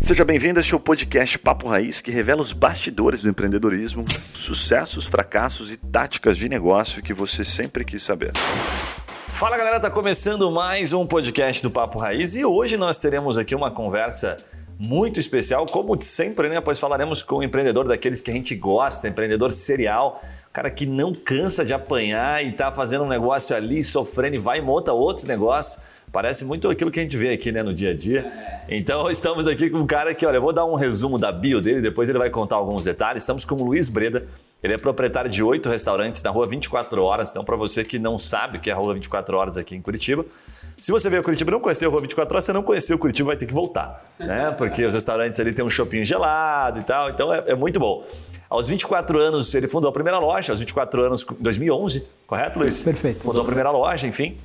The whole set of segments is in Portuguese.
Seja bem-vindo a este podcast Papo Raiz, que revela os bastidores do empreendedorismo, sucessos, fracassos e táticas de negócio que você sempre quis saber. Fala galera, tá começando mais um podcast do Papo Raiz e hoje nós teremos aqui uma conversa muito especial, como sempre, né? Pois falaremos com um empreendedor daqueles que a gente gosta, empreendedor serial, cara que não cansa de apanhar e tá fazendo um negócio ali, sofrendo e vai e monta outros negócios. Parece muito aquilo que a gente vê aqui né, no dia a dia. Então estamos aqui com um cara que, olha, eu vou dar um resumo da bio dele, depois ele vai contar alguns detalhes. Estamos com o Luiz Breda, ele é proprietário de oito restaurantes na rua 24 Horas. Então, para você que não sabe o que é a rua 24 Horas aqui em Curitiba, se você veio a Curitiba e não conheceu a rua 24 Horas, você não conheceu Curitiba, vai ter que voltar. Né? Porque os restaurantes ali tem um shopping gelado e tal. Então, é, é muito bom. Aos 24 anos, ele fundou a primeira loja. Aos 24 anos, 2011, correto, Luiz? Perfeito. Fundou a primeira loja, enfim.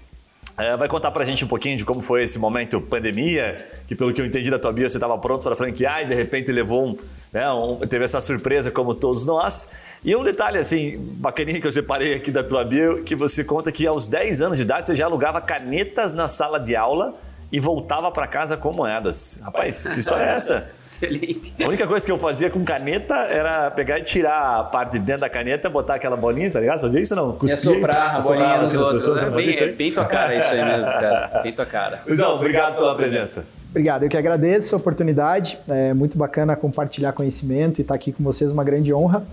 É, vai contar pra gente um pouquinho de como foi esse momento pandemia, que pelo que eu entendi da tua bio, você estava pronto para franquear e de repente levou um, né, um, teve essa surpresa como todos nós. E um detalhe assim, bacaninha que eu separei aqui da tua bio, que você conta que aos 10 anos de idade você já alugava canetas na sala de aula e voltava para casa com moedas. Rapaz, que história é essa? Excelente. A única coisa que eu fazia com caneta era pegar e tirar a parte de dentro da caneta, botar aquela bolinha, tá ligado? Fazia isso não? Cuspia, e assoprar a bolinha nos outros. Pessoas, é, bem, é bem tua cara isso aí mesmo, cara. Bem tua cara. Luizão, obrigado pela presença. Obrigado, eu que agradeço a oportunidade. É muito bacana compartilhar conhecimento e estar aqui com vocês, uma grande honra.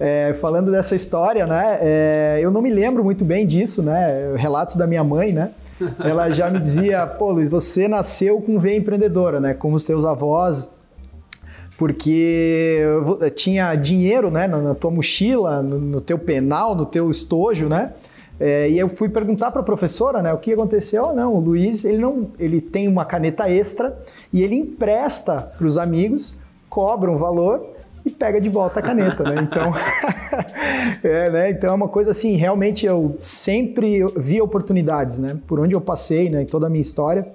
É, falando dessa história, né? É, eu não me lembro muito bem disso, né? Relatos da minha mãe, né? Ela já me dizia, pô, Luiz, você nasceu com veia empreendedora, né? Como os teus avós, porque tinha dinheiro, né, na tua mochila, no teu penal, no teu estojo, né? É, e eu fui perguntar para a professora, né, o que aconteceu? Oh, não, o Luiz, ele não, ele tem uma caneta extra e ele empresta para os amigos, cobra um valor e pega de volta a caneta, né? Então, é, né? então é uma coisa assim, realmente eu sempre vi oportunidades, né? Por onde eu passei, né? Em toda a minha história.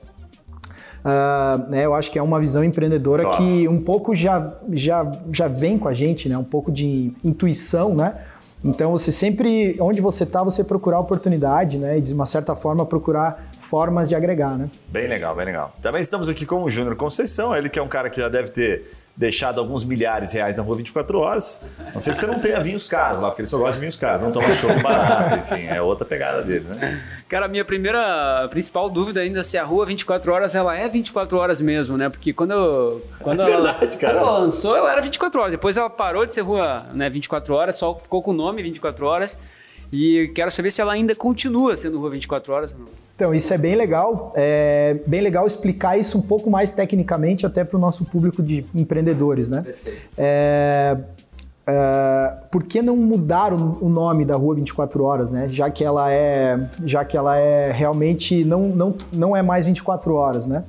Uh, né, eu acho que é uma visão empreendedora claro. que um pouco já, já, já vem com a gente, né? Um pouco de intuição, né? Então você sempre, onde você está, você procurar oportunidade, né? E de uma certa forma procurar formas de agregar, né? Bem legal, bem legal. Também estamos aqui com o Júnior Conceição, ele que é um cara que já deve ter deixado alguns milhares de reais na rua 24 horas. Não sei que você não tenha vinhos caros lá, porque ele só gosta de vinhos caros, não toma show barato, enfim, é outra pegada dele, né? Cara, a minha primeira, principal dúvida ainda é se a rua 24 horas, ela é 24 horas mesmo, né? Porque quando eu... Quando é verdade, ela, cara. Quando ela lançou, eu era 24 horas. Depois ela parou de ser rua né, 24 horas, só ficou com o nome 24 horas. E quero saber se ela ainda continua sendo Rua 24 Horas. Então, isso é bem legal. É bem legal explicar isso um pouco mais tecnicamente até para o nosso público de empreendedores, né? Perfeito. É, é, por que não mudar o, o, nome da Rua 24 Horas, né? Já que ela é, já que ela é realmente não, não, não é mais 24 horas, né?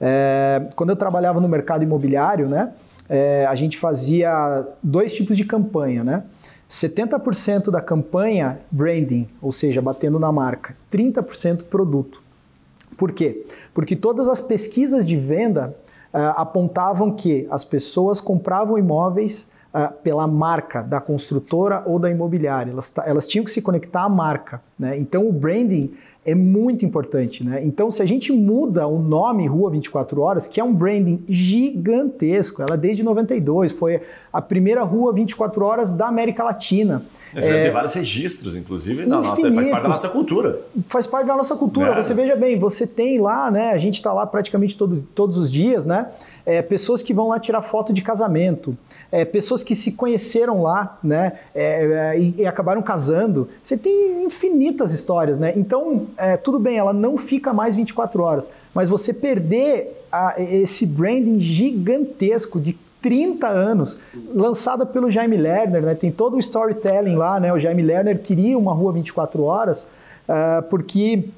É, quando eu trabalhava no mercado imobiliário, né? É, a gente fazia dois tipos de campanha, né? 70% da campanha branding, ou seja, batendo na marca, 30% produto. Por quê? Porque todas as pesquisas de venda uh, apontavam que as pessoas compravam imóveis uh, pela marca da construtora ou da imobiliária. Elas, elas tinham que se conectar à marca. Né? Então o branding é muito importante, né? Então, se a gente muda o nome Rua 24 Horas, que é um branding gigantesco, ela desde 92 foi a primeira Rua 24 Horas da América Latina. Você é, tem vários registros, inclusive, na nossa, faz parte da nossa cultura. Faz parte da nossa cultura. É. Você veja bem, você tem lá, né? A gente está lá praticamente todo, todos os dias, né? É, pessoas que vão lá tirar foto de casamento, é, pessoas que se conheceram lá, né? É, é, e, e acabaram casando. Você tem infinitas histórias, né? Então, é, tudo bem, ela não fica mais 24 horas, mas você perder a, esse branding gigantesco de 30 anos, lançada pelo Jaime Lerner, né? tem todo o storytelling lá, né? o Jaime Lerner queria uma rua 24 horas, uh, porque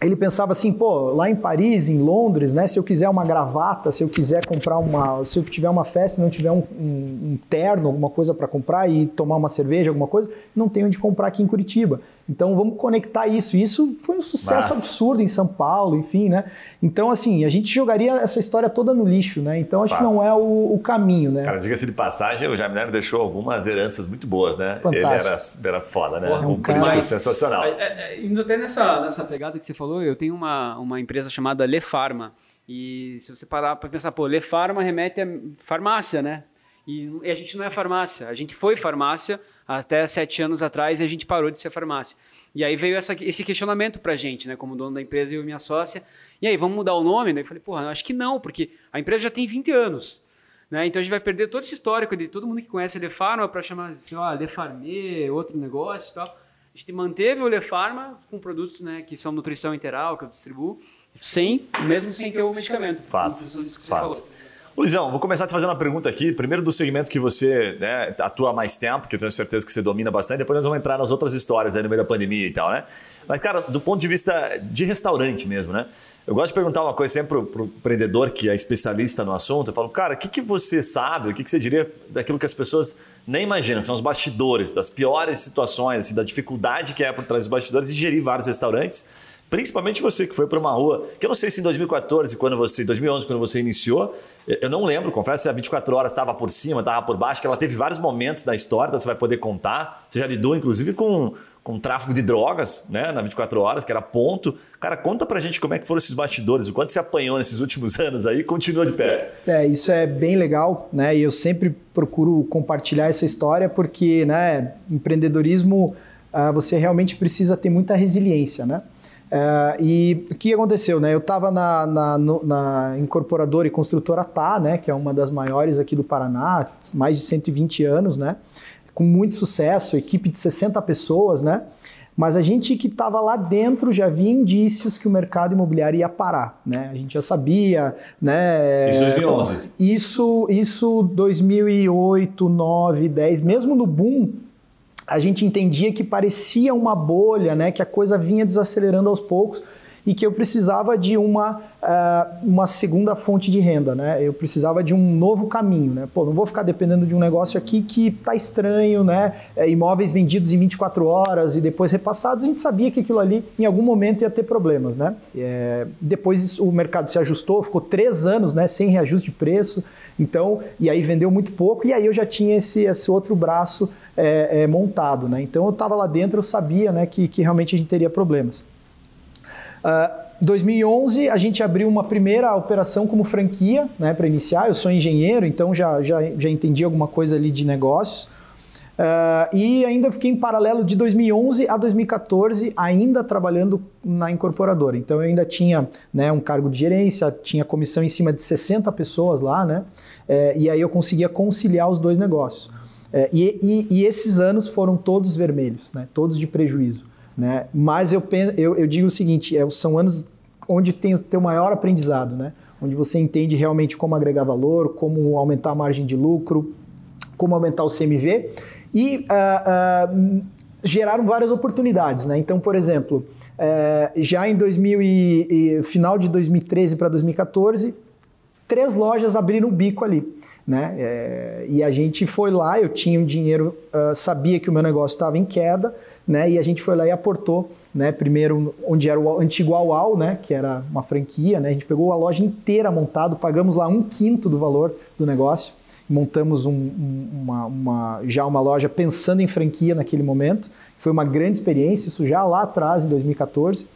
ele pensava assim, pô, lá em Paris, em Londres, né, se eu quiser uma gravata, se eu quiser comprar uma, se eu tiver uma festa e não tiver um, um, um terno, alguma coisa para comprar e tomar uma cerveja, alguma coisa, não tenho onde comprar aqui em Curitiba. Então vamos conectar isso. Isso foi um sucesso Mas... absurdo em São Paulo, enfim, né? Então, assim, a gente jogaria essa história toda no lixo, né? Então acho Fato. que não é o, o caminho, né? Cara, diga-se de passagem, o Jaime Nery deixou algumas heranças muito boas, né? Fantástico. Ele era, era foda, né? Porra, um, um cara... sensacional. É, é, indo até nessa, nessa pegada que você falou, eu tenho uma, uma empresa chamada Le Pharma. E se você parar para pensar, pô, Le Pharma remete a farmácia, né? E, a gente não é farmácia. A gente foi farmácia até sete anos atrás e a gente parou de ser farmácia. E aí veio essa, esse questionamento para a gente, né, como dono da empresa e e minha sócia. E aí, vamos mudar o nome? Daí eu falei, porra, acho que não, porque a empresa já tem 20 anos. Né? Então a gente vai perder todo esse histórico de todo mundo que conhece a Lefarma para chamar assim, ó, Lefarmê, outro negócio e tal. A gente manteve o Lefarma com produtos né, que são nutrição interal, que eu distribuo, sem, mesmo sem ter o medicamento. Fato. Fato. Luizão, vou começar te fazendo uma pergunta aqui. Primeiro do segmento que você né, atua há mais tempo, que eu tenho certeza que você domina bastante. Depois nós vamos entrar nas outras histórias aí no meio da pandemia e tal, né? Mas, cara, do ponto de vista de restaurante mesmo, né? Eu gosto de perguntar uma coisa sempre pro, o empreendedor que é especialista no assunto. Eu falo, cara, o que, que você sabe, o que, que você diria daquilo que as pessoas nem imaginam, que são os bastidores, das piores situações, assim, da dificuldade que é por trás dos bastidores de gerir vários restaurantes Principalmente você que foi para uma rua, que eu não sei se em 2014, quando você, 2011, quando você iniciou, eu não lembro, confesso se a 24 horas estava por cima, estava por baixo, que ela teve vários momentos da história, então você vai poder contar. Você já lidou, inclusive, com, com tráfico de drogas, né, na 24 horas, que era ponto. Cara, conta pra gente como é que foram esses bastidores, o quanto você apanhou nesses últimos anos aí continua de pé. É, isso é bem legal, né, e eu sempre procuro compartilhar essa história porque, né, empreendedorismo, uh, você realmente precisa ter muita resiliência, né? É, e o que aconteceu, né? Eu estava na, na, na, incorporadora e construtora TAA, né? Que é uma das maiores aqui do Paraná, mais de 120 anos, né? Com muito sucesso, equipe de 60 pessoas, né? Mas a gente que estava lá dentro já via indícios que o mercado imobiliário ia parar, né? A gente já sabia, né? Isso 2011. Isso, isso 2008, 2009, 10, mesmo no boom a gente entendia que parecia uma bolha, né, que a coisa vinha desacelerando aos poucos e que eu precisava de uma, uh, uma segunda fonte de renda, né? Eu precisava de um novo caminho, né? Pô, não vou ficar dependendo de um negócio aqui que tá estranho, né? É, imóveis vendidos em 24 horas e depois repassados, a gente sabia que aquilo ali em algum momento ia ter problemas, né? É, depois o mercado se ajustou, ficou três anos, né? Sem reajuste de preço, então, e aí vendeu muito pouco e aí eu já tinha esse, esse outro braço é, é, montado, né? Então eu estava lá dentro, eu sabia, né, que, que realmente a gente teria problemas. Uh, 2011 a gente abriu uma primeira operação como franquia, né, para iniciar. Eu sou engenheiro, então já, já, já entendi alguma coisa ali de negócios. Uh, e ainda fiquei em paralelo de 2011 a 2014, ainda trabalhando na incorporadora. Então eu ainda tinha né, um cargo de gerência, tinha comissão em cima de 60 pessoas lá, né? É, e aí eu conseguia conciliar os dois negócios. É, e, e, e, esses anos foram todos vermelhos, né? todos de prejuízo. Né? Mas eu, eu, eu digo o seguinte: é, são anos onde tem o teu maior aprendizado, né? onde você entende realmente como agregar valor, como aumentar a margem de lucro, como aumentar o CMV e uh, uh, geraram várias oportunidades. Né? Então, por exemplo, uh, já em 2000 e, e, final de 2013 para 2014, três lojas abriram o bico ali né? É, e a gente foi lá, eu tinha um dinheiro, uh, sabia que o meu negócio estava em queda, né? E a gente foi lá e aportou, né? Primeiro onde era o antigo Auau, né? Que era uma franquia, né? A gente pegou a loja inteira montado, pagamos lá um quinto do valor do negócio, montamos um, um, uma, uma, já uma loja pensando em franquia naquele momento. Foi uma grande experiência, isso já lá atrás, em 2014.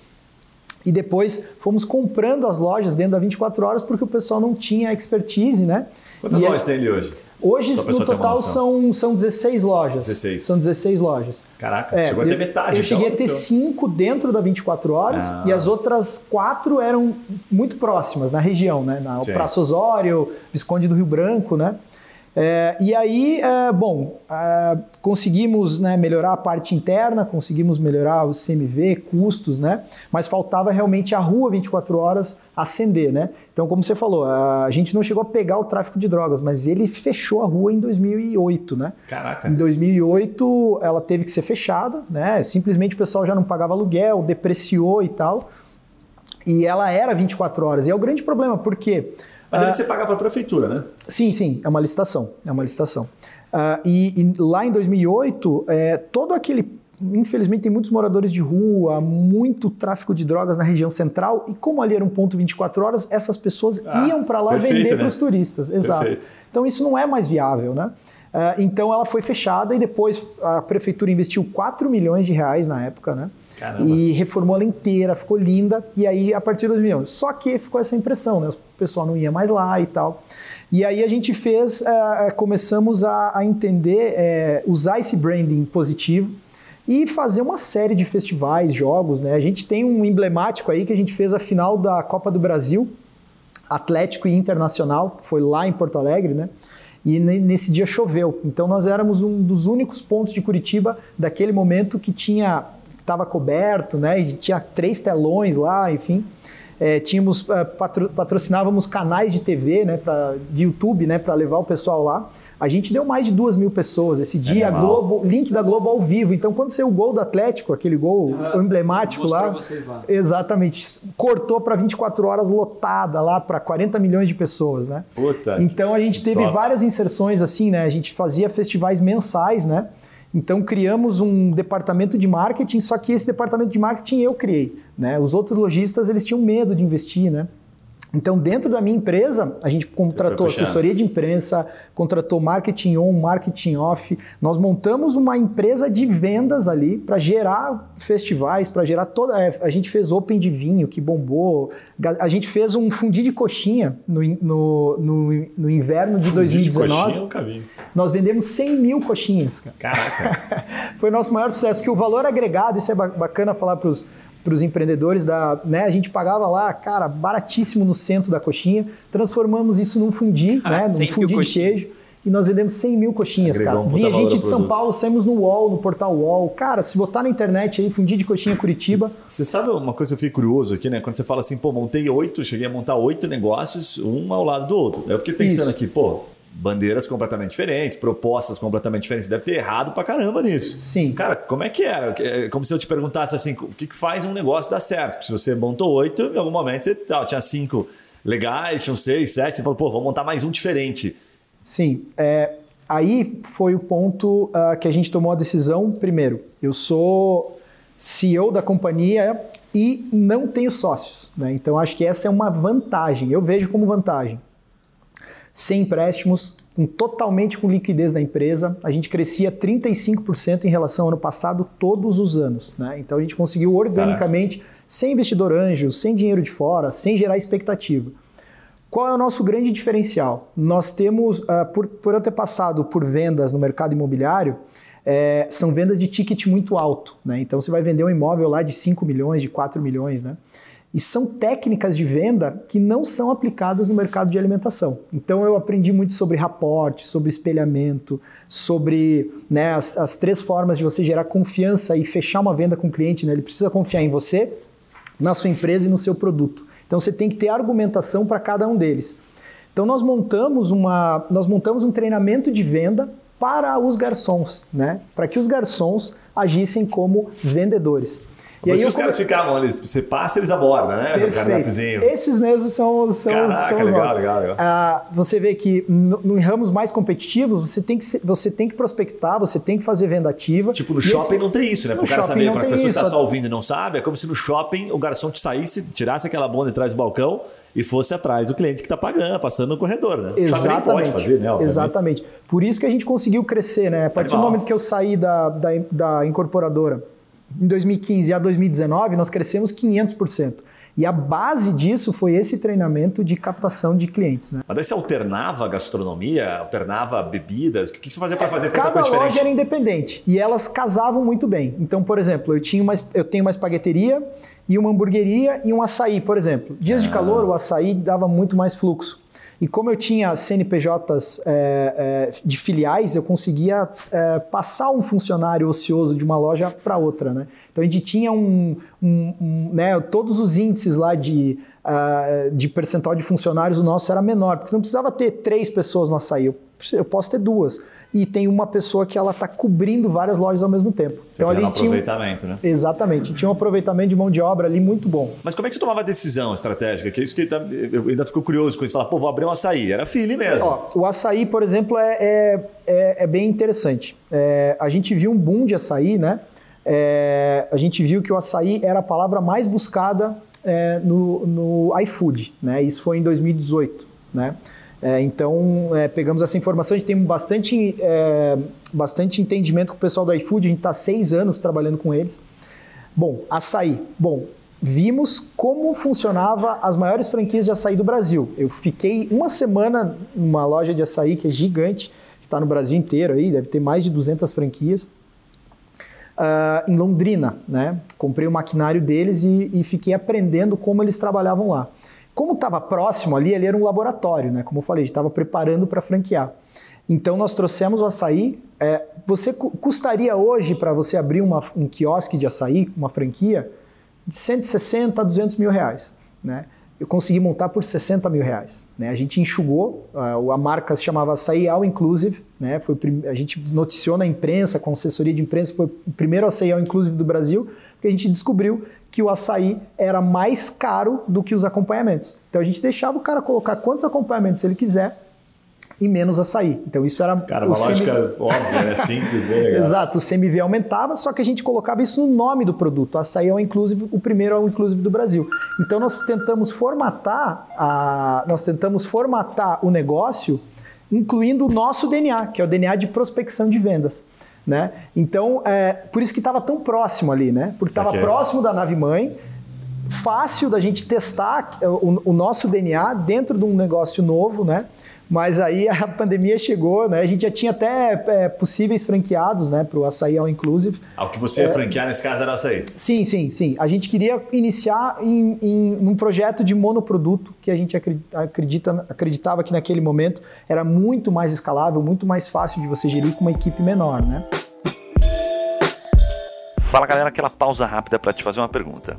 E depois fomos comprando as lojas dentro da 24 horas porque o pessoal não tinha expertise, né? Quantas e é lojas é... tem ali hoje? Hoje, no total, são, são 16 lojas. 16. São 16 lojas. Caraca, é, chegou a ter metade. Eu cheguei a ter 5 dentro da 24 horas ah. e as outras 4 eram muito próximas, na região, né? Na Praça Osório, Visconde do Rio Branco, né? É, e aí, é, bom, é, conseguimos né, melhorar a parte interna, conseguimos melhorar o CMV, custos, né? Mas faltava realmente a rua 24 horas acender, né? Então, como você falou, a gente não chegou a pegar o tráfico de drogas, mas ele fechou a rua em 2008, né? Caraca. Em 2008, ela teve que ser fechada, né? Simplesmente o pessoal já não pagava aluguel, depreciou e tal. E ela era 24 horas. E é o grande problema, porque mas aí ah. você paga para a prefeitura, né? Sim, sim, é uma licitação. É uma licitação. Uh, e, e, lá em 2008, é, todo aquele infelizmente, tem muitos moradores de rua, muito tráfico de drogas na região central, e como ali era um ponto 24 horas, essas pessoas ah, iam para lá perfeito, vender né? para os turistas. Exato. Perfeito. Então isso não é mais viável, né? Uh, então ela foi fechada e depois a prefeitura investiu 4 milhões de reais na época, né? Caramba. E reformou ela inteira, ficou linda. E aí, a partir dos milhões. Só que ficou essa impressão, né? O pessoal não ia mais lá e tal. E aí a gente fez, uh, começamos a, a entender, uh, usar esse branding positivo e fazer uma série de festivais, jogos, né? A gente tem um emblemático aí que a gente fez a final da Copa do Brasil, Atlético e Internacional, foi lá em Porto Alegre, né? E nesse dia choveu. Então nós éramos um dos únicos pontos de Curitiba daquele momento que tinha estava coberto, né? E tinha três telões lá, enfim. É, tínhamos é, patro, patrocinávamos canais de TV, né, pra, de YouTube, né, para levar o pessoal lá. A gente deu mais de duas mil pessoas esse dia, é Globo, link da Globo ao vivo. Então, quando saiu o gol do Atlético, aquele gol emblemático lá, lá, exatamente, cortou para 24 horas lotada lá para 40 milhões de pessoas, né? Puta, então a gente teve top. várias inserções assim, né? A gente fazia festivais mensais, né? Então criamos um departamento de marketing, só que esse departamento de marketing eu criei. Né? Os outros lojistas eles tinham medo de investir, né? Então, dentro da minha empresa, a gente contratou assessoria de imprensa, contratou marketing on, marketing off. Nós montamos uma empresa de vendas ali para gerar festivais, para gerar toda. É, a gente fez open de vinho, que bombou. A gente fez um fundi de coxinha no, no, no, no inverno de fundi 2019. De coxinha, eu nunca vi. Nós vendemos 100 mil coxinhas, cara. Caraca! Foi o nosso maior sucesso, porque o valor agregado, isso é bacana falar para os para os empreendedores da, né, a gente pagava lá, cara, baratíssimo no centro da coxinha, transformamos isso num fundi, ah, né, num fundi de queijo, e nós vendemos 100 mil coxinhas, Agregou cara. Um Vinha gente de São Paulo, saímos no UOL, no portal UOL. Cara, se botar na internet aí, fundi de coxinha Curitiba. Você sabe uma coisa que eu fiquei curioso aqui, né? Quando você fala assim, pô, montei oito, cheguei a montar oito negócios, um ao lado do outro. Eu fiquei pensando isso. aqui, pô, bandeiras completamente diferentes, propostas completamente diferentes. Deve ter errado pra caramba nisso. Sim. Cara, como é que era? É como se eu te perguntasse assim, o que faz um negócio dar certo? Porque se você montou oito, em algum momento você tá, tinha cinco legais, tinham seis, sete, você falou, pô, vou montar mais um diferente. Sim. É, aí foi o ponto uh, que a gente tomou a decisão. Primeiro, eu sou CEO da companhia e não tenho sócios. Né? Então acho que essa é uma vantagem. Eu vejo como vantagem sem empréstimos, com, totalmente com liquidez da empresa. A gente crescia 35% em relação ao ano passado todos os anos. Né? Então a gente conseguiu organicamente, Caraca. sem investidor anjo, sem dinheiro de fora, sem gerar expectativa. Qual é o nosso grande diferencial? Nós temos, uh, por, por eu ter passado por vendas no mercado imobiliário, é, são vendas de ticket muito alto. Né? Então você vai vender um imóvel lá de 5 milhões, de 4 milhões. Né? E são técnicas de venda que não são aplicadas no mercado de alimentação. Então eu aprendi muito sobre raporte, sobre espelhamento, sobre né, as, as, três formas de você gerar confiança e fechar uma venda com o cliente. Né? Ele precisa confiar em você, na sua empresa e no seu produto. Então você tem que ter argumentação para cada um deles. Então nós montamos, uma, nós montamos um treinamento de venda para os garçons, né? para que os garçons agissem como vendedores. E aí os caras ficavam ali, você passa, eles abordam, né? Perfeito. Esses mesmos são, são, Caraca, são os legal, nossos. legal, legal. Ah, você vê que em ramos mais competitivos, você tem, que, você tem que prospectar, você tem que fazer venda ativa. Tipo, no shopping esse... não tem isso, né? Para o cara saber, para a pessoa que está só ouvindo e não sabe, é como se no shopping o garçom te saísse, tirasse aquela bunda de trás do balcão e fosse atrás do cliente que está pagando, passando no corredor, né? Exatamente. pode fazer, né? Obviamente. Exatamente. Por isso que a gente conseguiu crescer, né? A partir Animal. do momento que eu saí da, da, da incorporadora em 2015 a 2019, nós crescemos 500%. E a base disso foi esse treinamento de captação de clientes. Né? Mas daí você alternava gastronomia, alternava bebidas? O que você fazia para fazer tanta Cada coisa diferente? loja era independente e elas casavam muito bem. Então, por exemplo, eu, tinha uma, eu tenho uma espagueteria e uma hamburgueria e um açaí, por exemplo. Dias ah. de calor, o açaí dava muito mais fluxo. E como eu tinha CNPJs é, é, de filiais, eu conseguia é, passar um funcionário ocioso de uma loja para outra, né? Então a gente tinha um, um, um né, todos os índices lá de, uh, de percentual de funcionários, o nosso era menor, porque não precisava ter três pessoas no açaí, eu, eu posso ter duas e tem uma pessoa que ela está cobrindo várias lojas ao mesmo tempo. Então ali um aproveitamento, tinha um... né? Exatamente, tinha um aproveitamento de mão de obra ali muito bom. Mas como é que você tomava a decisão estratégica? Que é isso que tá... eu ainda fico curioso com isso. Falar, pô, vou abrir um açaí. Era filho mesmo. Ó, o açaí, por exemplo, é, é, é, é bem interessante. É, a gente viu um boom de açaí, né? é, a gente viu que o açaí era a palavra mais buscada é, no, no iFood, né? Isso foi em 2018, né? É, então, é, pegamos essa informação, a gente tem bastante, é, bastante entendimento com o pessoal do iFood, a gente está seis anos trabalhando com eles. Bom, açaí. Bom, vimos como funcionava as maiores franquias de açaí do Brasil. Eu fiquei uma semana numa loja de açaí que é gigante, que está no Brasil inteiro aí, deve ter mais de 200 franquias. Uh, em Londrina, né? Comprei o maquinário deles e, e fiquei aprendendo como eles trabalhavam lá. Como estava próximo ali, ele era um laboratório, né? Como eu falei, estava preparando para franquear. Então nós trouxemos o açaí. É, você custaria hoje para você abrir uma, um quiosque de açaí, uma franquia, de 160 a 200 mil reais, né? Eu consegui montar por 60 mil reais. Né? A gente enxugou, a marca se chamava Açaí All Inclusive, né? Foi, a gente noticiou na imprensa, com assessoria de imprensa, foi o primeiro Açaí All Inclusive do Brasil, porque a gente descobriu que o açaí era mais caro do que os acompanhamentos. Então a gente deixava o cara colocar quantos acompanhamentos ele quiser e menos açaí. Então isso era. Cara, uma lógica CMV... óbvia, né? Simples, legal. Exato, o CMV aumentava, só que a gente colocava isso no nome do produto. O açaí é o inclusive, o primeiro é o inclusive do Brasil. Então nós tentamos formatar a... nós tentamos formatar o negócio incluindo o nosso DNA, que é o DNA de prospecção de vendas. Né? Então, é, por isso que estava tão próximo ali, né? Porque estava próximo da nave mãe, fácil da gente testar o, o, nosso DNA dentro de um negócio novo, né? Mas aí a pandemia chegou, né? A gente já tinha até é, possíveis franqueados, né? Para o açaí ao inclusive. Ah, o que você ia é, franquear nesse caso era açaí? Sim, sim, sim. A gente queria iniciar em, em um projeto de monoproduto que a gente acredita, acreditava que naquele momento era muito mais escalável, muito mais fácil de você gerir com uma equipe menor, né? Fala galera, aquela pausa rápida para te fazer uma pergunta.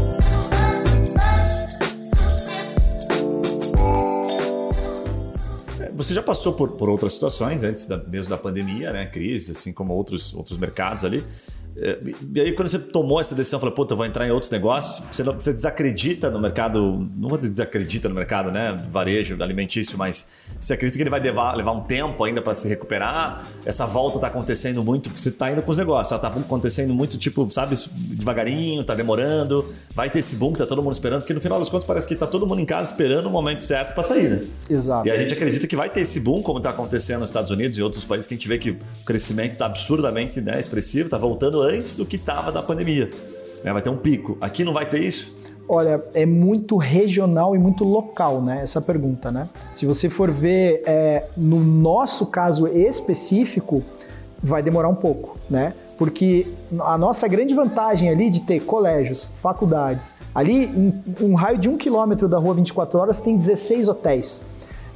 Você já passou por, por outras situações antes da, mesmo da pandemia, né? Crise, assim como outros, outros mercados ali. É, e aí, quando você tomou essa decisão, falou, puta, vou entrar em outros negócios, você, não, você desacredita no mercado, não vou dizer desacredita no mercado, né? Varejo, alimentício, mas você acredita que ele vai levar, levar um tempo ainda para se recuperar? Essa volta está acontecendo muito, porque você está indo com os negócios, ela tá acontecendo muito, tipo, sabe, devagarinho, tá demorando, vai ter esse boom que tá todo mundo esperando, porque no final das contas parece que tá todo mundo em casa esperando o momento certo para sair, né? Exato. E a gente acredita que vai ter esse boom, como está acontecendo nos Estados Unidos e outros países, que a gente vê que o crescimento está absurdamente né, expressivo, está voltando antes do que estava da pandemia. Né? Vai ter um pico. Aqui não vai ter isso? Olha, é muito regional e muito local, né? Essa pergunta, né? Se você for ver é, no nosso caso específico, vai demorar um pouco, né? Porque a nossa grande vantagem ali de ter colégios, faculdades, ali em um raio de um quilômetro da rua 24 horas tem 16 hotéis.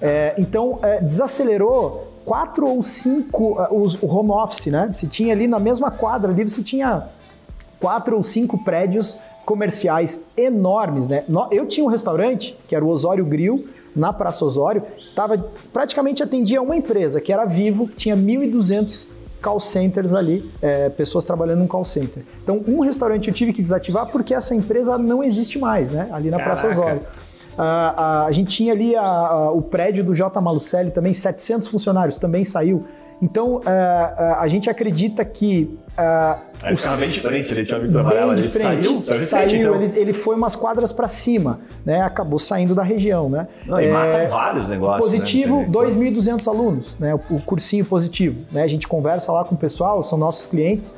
É, então, é, desacelerou quatro ou cinco, uh, os, o home office, né? Você tinha ali na mesma quadra ali, você tinha quatro ou cinco prédios comerciais enormes, né? Eu tinha um restaurante, que era o Osório Grill, na Praça Osório, tava, praticamente atendia uma empresa, que era Vivo, tinha 1.200 call centers ali, é, pessoas trabalhando num call center. Então, um restaurante eu tive que desativar porque essa empresa não existe mais, né? Ali na Caraca. Praça Osório. A, a, gente tinha ali a, o prédio do J. Malucelli também, 700 funcionários, também saiu. Então, a, é, é, a gente acredita que. Uh, Esse carro bem diferente, ele tinha trabalhava, ele saiu, saiu, saiu então. ele, ele foi umas quadras para cima, né? Acabou saindo da região, né? Não, e é, mata vários negócios. Positivo, né? 2.200 alunos, né? O, o cursinho positivo, né? A gente conversa lá com o pessoal, são nossos clientes.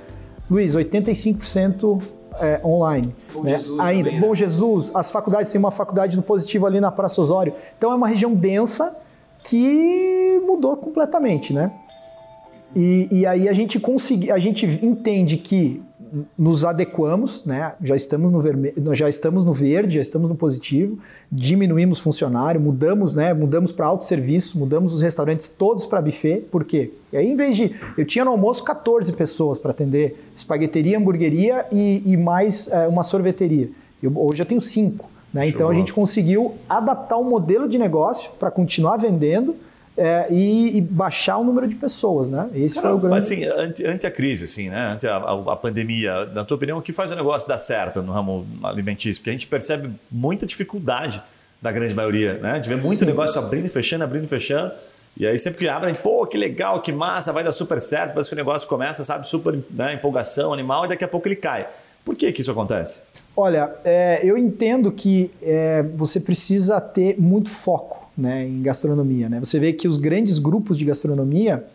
Luiz, 85% é, online. Bom né? Jesus Ainda, também, né? Bom Jesus, as faculdades, tem uma faculdade do Positivo ali na Praça Osório. Então é uma região densa que mudou completamente, né? E, e aí a gente conseguiu, a gente entende que nos adequamos, né? Já estamos no vermelho, já estamos no verde, já estamos no positivo, diminuímos funcionário, mudamos, né? Mudamos para autosserviço, mudamos os restaurantes todos para buffet, por quê? E aí, em vez de. Eu tinha no almoço 14 pessoas para atender espagueteria, hamburgueria e, e mais é, uma sorveteria. Eu, hoje eu tenho cinco. Né? Então a gente conseguiu adaptar o um modelo de negócio para continuar vendendo é, e, e, baixar o número de pessoas, né? Esse Cara, foi o grande. Mas assim, ante, ante, a crise, assim, né? Ante a, a, a, pandemia, na tua opinião, o que faz o negócio dar certo no ramo alimentício? Porque a gente percebe muita dificuldade da grande maioria, né? De ver muito Sim. negócio abrindo e fechando, abrindo e fechando. E aí sempre que abrem, pô, que legal, que massa, vai dar super certo, parece que o negócio começa, sabe, super né, empolgação animal e daqui a pouco ele cai. Por que que isso acontece? Olha, é, eu entendo que é, você precisa ter muito foco né, em gastronomia. Né? Você vê que os grandes grupos de gastronomia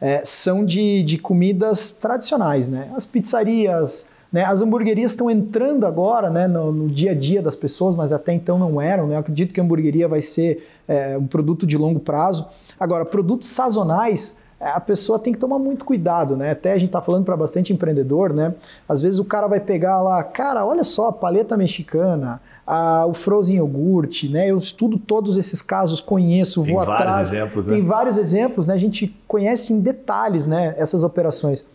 é, são de, de comidas tradicionais. Né? As pizzarias, né? As hamburguerias estão entrando agora né, no, no, dia a dia das pessoas, mas até então não eram. Né? Eu acredito que a hamburgueria vai ser é, um produto de longo prazo. Agora, produtos sazonais, a pessoa tem que tomar muito cuidado, né? Até a gente está falando para bastante empreendedor, né? Às vezes o cara vai pegar lá, cara, olha só, a paleta mexicana, a, o frozen iogurte, né? Eu estudo todos esses casos, conheço, tem vou atrás. Tem vários exemplos, né? Tem vários exemplos, né? A gente conhece em detalhes, né? Essas operações.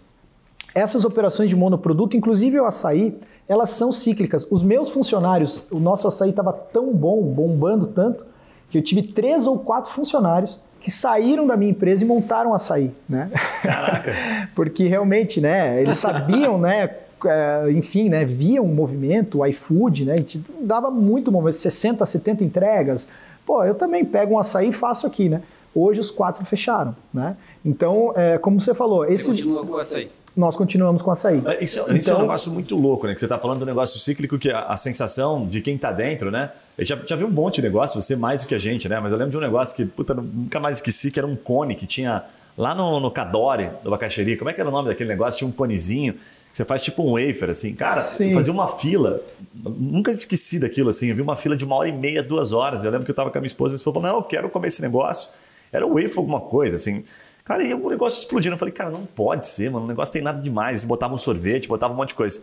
Essas operações de monoproduto, inclusive o açaí, elas são cíclicas. Os meus funcionários, o nosso açaí estava tão bom, bombando tanto, que eu tive três ou quatro funcionários que saíram da minha empresa e montaram açaí, né? Caraca! Porque realmente, né, eles sabiam, né, é, enfim, né, viam o movimento, o iFood, né, a gente dava muito movimento, 60, 70 entregas. Pô, eu também pego um açaí e faço aqui, né? Hoje os quatro fecharam, né? Então, é, como você falou... Você esses... continua com o açaí? Nós continuamos com açaí. Isso, então, isso é um então- negócio muito louco, né? Que você está falando do negócio cíclico, que a, a sensação de quem está dentro, né? Eu já, já vi um monte de negócio, você mais do que a gente, né? Mas eu lembro de um negócio que, puta, nunca mais esqueci, que era um cone que tinha lá no, no Cadore, do Bacaxeri. Como é que era o nome daquele negócio? Tinha um conezinho que você faz tipo um wafer, assim. Cara, fazia uma fila. Nunca esqueci daquilo, assim. Eu vi uma fila de uma hora e meia, duas horas. Eu lembro que eu estava com a minha esposa e minha esposa falou, não, eu quero comer esse negócio. Era um wafer alguma coisa, assim. Cara, e o negócio explodindo. Eu falei, cara, não pode ser, mano. O negócio tem nada demais. Eles botavam um sorvete, botavam um monte de coisa.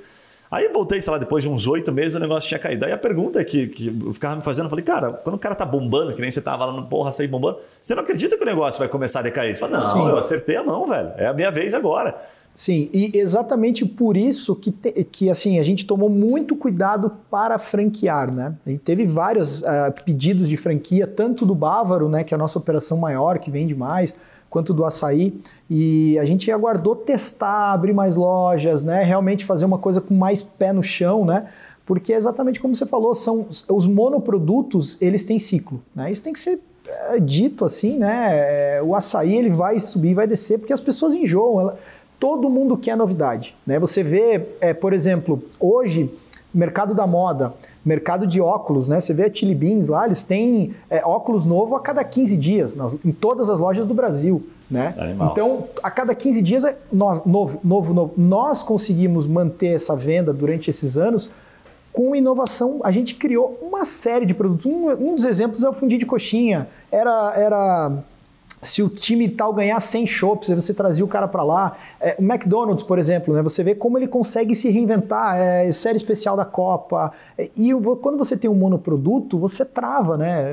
Aí voltei, sei lá, depois de uns oito meses o negócio tinha caído. Aí a pergunta que, que eu ficava me fazendo, eu falei, cara, quando o cara tá bombando, que nem você tava lá no porra, sair bombando, você não acredita que o negócio vai começar a decair? Você fala, não, Sim. eu acertei a mão, velho. É a minha vez agora. Sim, e exatamente por isso que, te, que assim, a gente tomou muito cuidado para franquear, né? A gente teve vários uh, pedidos de franquia, tanto do Bávaro, né, que é a nossa operação maior, que vende mais, quanto do açaí. E a gente aguardou testar, abrir mais lojas, né? Realmente fazer uma coisa com mais pé no chão, né? Porque é exatamente como você falou, são os monoprodutos, eles têm ciclo, né? Isso tem que ser é, dito assim, né? É, o açaí ele vai subir, vai descer, porque as pessoas enjoam. Ela, todo mundo quer novidade, né? Você vê, é, por exemplo, hoje mercado da moda, mercado de óculos, né? Você vê a Chili Beans lá, eles têm é, óculos novo a cada 15 dias, nas, em todas as lojas do Brasil, né? Animal. Então, a cada 15 dias é novo, novo, novo, novo. Nós conseguimos manter essa venda durante esses anos com inovação. A gente criou uma série de produtos. Um, um dos exemplos é o fundi de coxinha. Era, era se o time tal ganhar 100 shops, você trazia o cara para lá. É, o McDonald's, por exemplo, né, você vê como ele consegue se reinventar, é, série especial da Copa. É, e quando você tem um monoproduto, você trava, né?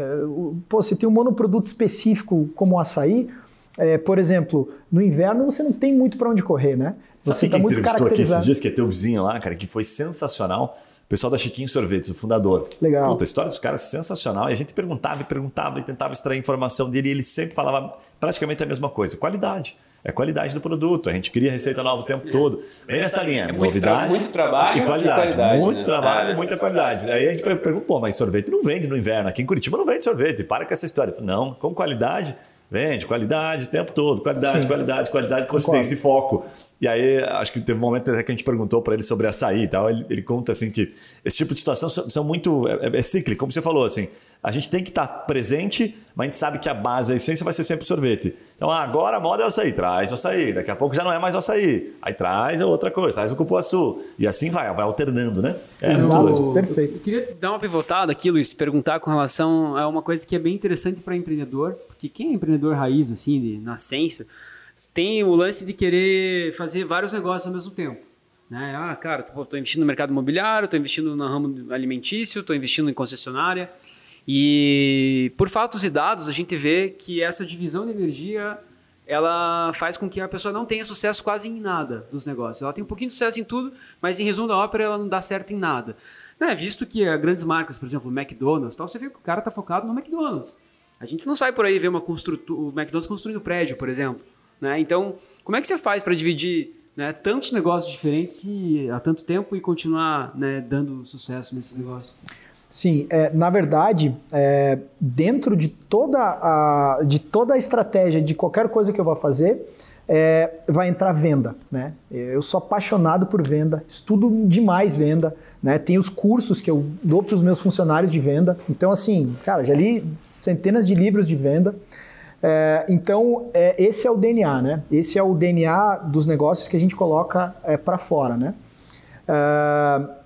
Pô, você tem um monoproduto específico como o açaí, é, por exemplo, no inverno você não tem muito para onde correr, né? Você Sabe tá quem entrevistou aqui esses dias, que é teu vizinho lá, cara, que foi sensacional pessoal da Chiquinho Sorvetes, o fundador. Legal. Puta, a história dos caras é sensacional. E a gente perguntava e perguntava e tentava extrair informação dele e ele sempre falava praticamente a mesma coisa. Qualidade. É qualidade do produto. A gente cria receita nova o tempo todo. Vem nessa linha. É muito novidade. Tra muito trabalho e qualidade. E qualidade muito né? trabalho e é. muita qualidade. Aí a gente pergunta, pô, mas sorvete não vende no inverno. Aqui em Curitiba não vende sorvete. Para com essa história. Não, com qualidade, vende. Qualidade o tempo todo. Qualidade, Sim. qualidade, qualidade, consistência e foco. E aí, acho que teve um momento até que a gente perguntou para ele sobre açaí e tal. Ele, ele, conta assim que esse tipo de situação são, são muito. É, é, é, cíclico, como você falou, assim. A gente tem que estar tá presente, mas a gente sabe que a base, a essência vai ser sempre o sorvete. Então, ah, agora a moda é o açaí, traz o açaí. Daqui a pouco já não é mais o açaí. Aí traz outra coisa, traz o cupuaçu. E assim vai, vai alternando, né? É Exato, perfeito. Eu queria dar uma pivotada aqui, Luiz, perguntar com relação a uma coisa que é bem interessante para empreendedor, porque quem é empreendedor raiz, assim, de nascença tem o lance de querer fazer vários negócios ao mesmo tempo. Né? Ah, cara, estou investindo no mercado imobiliário, estou investindo no ramo alimentício, estou investindo em concessionária. E por fatos e dados, a gente vê que essa divisão de energia ela faz com que a pessoa não tenha sucesso quase em nada dos negócios. Ela tem um pouquinho de sucesso em tudo, mas em resumo da ópera ela não dá certo em nada. Né? Visto que grandes marcas, por exemplo, McDonald's, tal, você vê que o cara está focado no McDonald's. A gente não sai por aí ver uma construtora, o McDonald's construindo prédio, por exemplo. Né? Então, como é que você faz para dividir né, tantos negócios diferentes e, há tanto tempo e continuar né, dando sucesso nesses negócios? Sim, é, na verdade, é, dentro de toda, a, de toda a estratégia de qualquer coisa que eu vá fazer, é, vai entrar venda. Né? Eu sou apaixonado por venda, estudo demais venda, né? tem os cursos que eu dou para os meus funcionários de venda. Então, assim, cara, já li centenas de livros de venda. É, então, é, esse é o DNA, né? Esse é o DNA dos negócios que a gente coloca é, para fora, né? É,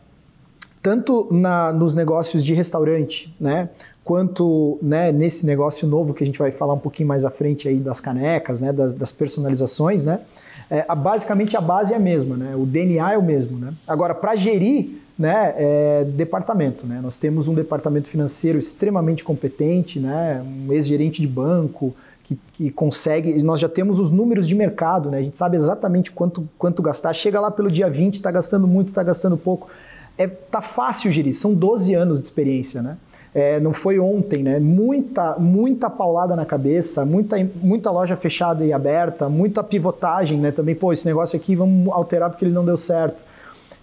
tanto na, nos negócios de restaurante, né, quanto né, nesse negócio novo que a gente vai falar um pouquinho mais à frente aí das canecas, né, das, das personalizações, né, é, a, basicamente a base é a mesma, né, o DNA é o mesmo, né. Agora para gerir, né, é, departamento, né, nós temos um departamento financeiro extremamente competente, né, um ex-gerente de banco, que, que, consegue. Nós já temos os números de mercado, né? A gente sabe exatamente quanto, quanto gastar. Chega lá pelo dia 20, está gastando muito, está gastando pouco é, tá fácil gerir, são 12 anos de experiência, né? É, não foi ontem, né? Muita, muita paulada na cabeça, muita, muita loja fechada e aberta, muita pivotagem, né? Também, pô, esse negócio aqui vamos alterar porque ele não deu certo.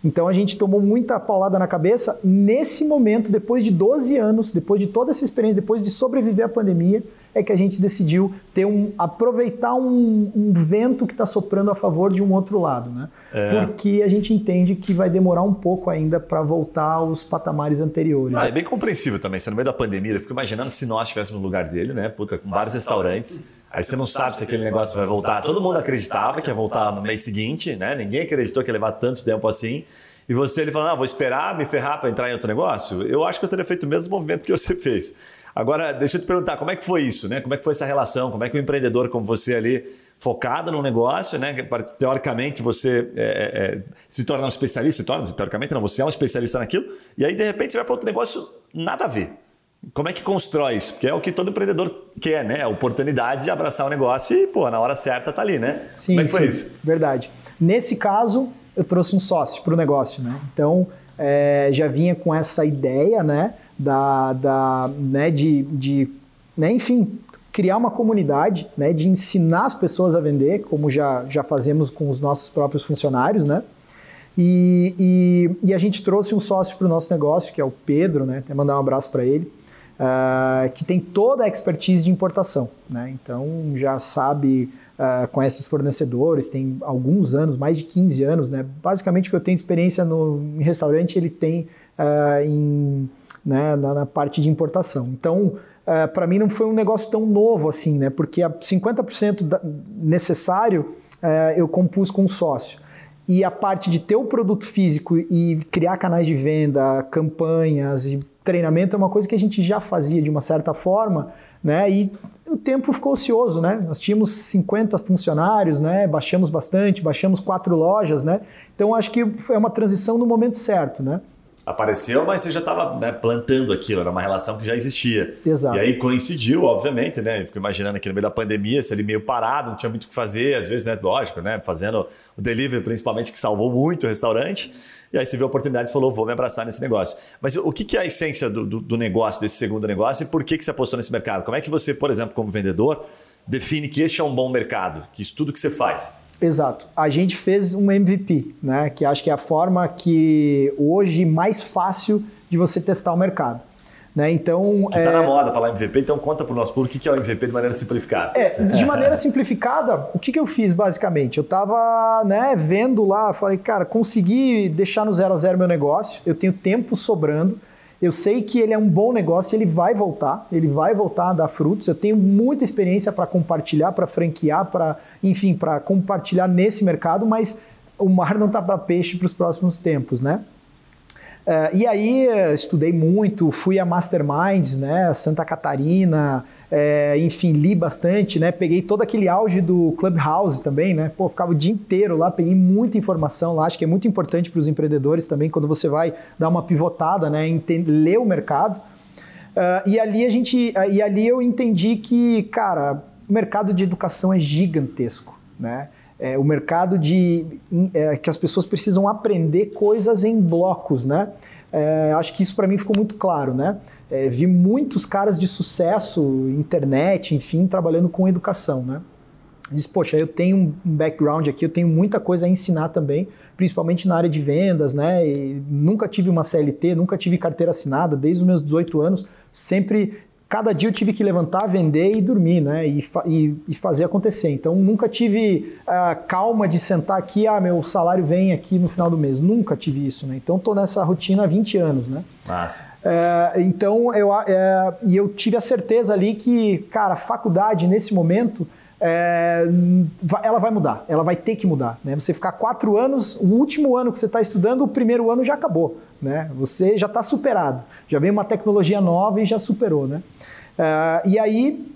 Então a gente tomou muita paulada na cabeça. Nesse momento, depois de 12 anos, depois de toda essa experiência, depois de sobreviver à pandemia, é que a gente decidiu ter um aproveitar um, um vento que está soprando a favor de um outro lado, né? É. Porque a gente entende que vai demorar um pouco ainda para voltar aos patamares anteriores. Ah, é bem compreensível também. Você no meio da pandemia, eu fico imaginando se nós estivéssemos no lugar dele, né? Puta, com vários restaurantes. Aí você não sabe se aquele negócio vai voltar. Todo mundo acreditava que ia voltar no mês seguinte, né? Ninguém acreditou que ia levar tanto tempo assim. E você ele falando, ah, vou esperar me ferrar para entrar em outro negócio? Eu acho que eu teria feito o mesmo movimento que você fez. Agora, deixa eu te perguntar, como é que foi isso, né? Como é que foi essa relação? Como é que o um empreendedor como você ali, focado no negócio, né? Teoricamente você é, é, é, se torna um especialista, se torna, teoricamente não, você é um especialista naquilo, e aí de repente você vai para outro negócio nada a ver. Como é que constrói isso? Porque é o que todo empreendedor quer, né? A oportunidade de abraçar o negócio e, pô, na hora certa tá ali, né? Sim, Como é que foi sim, isso? Verdade. Nesse caso, eu trouxe um sócio para o negócio, né? Então, é, já vinha com essa ideia, né? da, da né, de, de né, enfim, criar uma comunidade, né, de ensinar as pessoas a vender, como já, já fazemos com os nossos próprios funcionários, né? E, e, e a gente trouxe um sócio para o nosso negócio, que é o Pedro, né? Até mandar um abraço para ele, uh, que tem toda a expertise de importação, né? Então já sabe, uh, conhece os fornecedores, tem alguns anos, mais de 15 anos, né? Basicamente o que eu tenho experiência no, em restaurante, ele tem uh, em né, na, na parte de importação. Então, para mim não foi um negócio tão novo assim, né, porque a 50% da, necessário eu compus com um sócio. E a parte de ter o produto físico e criar canais de venda, campanhas e treinamento é uma coisa que a gente já fazia de uma certa forma, né? E o tempo ficou ocioso, né? Nós tínhamos 50 funcionários, né? Baixamos bastante, baixamos quatro lojas, né? Então acho que foi uma transição no momento certo, né? apareceu, mas você já estava né, plantando aquilo, era uma relação que já existia. Exato. E aí coincidiu, obviamente, né? Fico imaginando aqui no meio da pandemia, se ele meio parado, não tinha muito o que fazer, às vezes, né? Lógico, né? Fazendo o delivery, principalmente, que salvou muito o restaurante. E aí você viu a oportunidade e falou, vou me abraçar nesse negócio. Mas o que, é a essência do, do, do, negócio, desse segundo negócio, e por que, que você apostou nesse mercado? Como é que você, por exemplo, como vendedor, define que este é um bom mercado, que isso tudo que você faz Exato. A gente fez um MVP, né? Que acho que é a forma que hoje mais fácil de você testar o mercado. Né? Então, que está é... na moda falar MVP, então conta para o nosso público o que é o MVP de maneira simplificada. É, de maneira simplificada, o que, que eu fiz basicamente? Eu estava né, vendo lá, falei, cara, consegui deixar no zero a zero meu negócio, eu tenho tempo sobrando, eu sei que ele é um bom negócio, ele vai voltar, ele vai voltar a dar frutos. Eu tenho muita experiência para compartilhar, para franquear, para, enfim, para compartilhar nesse mercado, mas o mar não está para peixe para os próximos tempos, né? Uh, e aí estudei muito, fui a Masterminds, né, Santa Catarina, é, enfim, li bastante, né, peguei todo aquele auge do Clubhouse também, né, pô, ficava o dia inteiro lá, peguei muita informação lá, acho que é muito importante para os empreendedores também, quando você vai dar uma pivotada, né, entender, ler o mercado. Uh, e ali a gente, e ali eu entendi que, cara, o mercado de educação é gigantesco, né, é, o mercado de é, que as pessoas precisam aprender coisas em blocos, né? é, acho que isso para mim ficou muito claro, né? É, vi muitos caras de sucesso, internet, enfim, trabalhando com educação, né? Diz, poxa, eu tenho um background aqui, eu tenho muita coisa a ensinar também, principalmente na área de vendas, né? E nunca tive uma CLT, nunca tive carteira assinada, desde os meus 18 anos, sempre cada dia eu tive que levantar, vender e dormir, né? E, e, e fazer acontecer. Então nunca tive a uh, calma de sentar aqui, ah, meu salário vem aqui no final do mês. Nunca tive isso, né? Então estou nessa rotina há 20 anos, né? Massa. É, então eu, é, e eu tive a certeza ali que, cara, a faculdade nesse momento. É, ela vai mudar, ela vai ter que mudar. Né? Você ficar quatro anos, o último ano que você está estudando, o primeiro ano já acabou. Né? Você já está superado, já vem uma tecnologia nova e já superou. Né? Uh, e aí,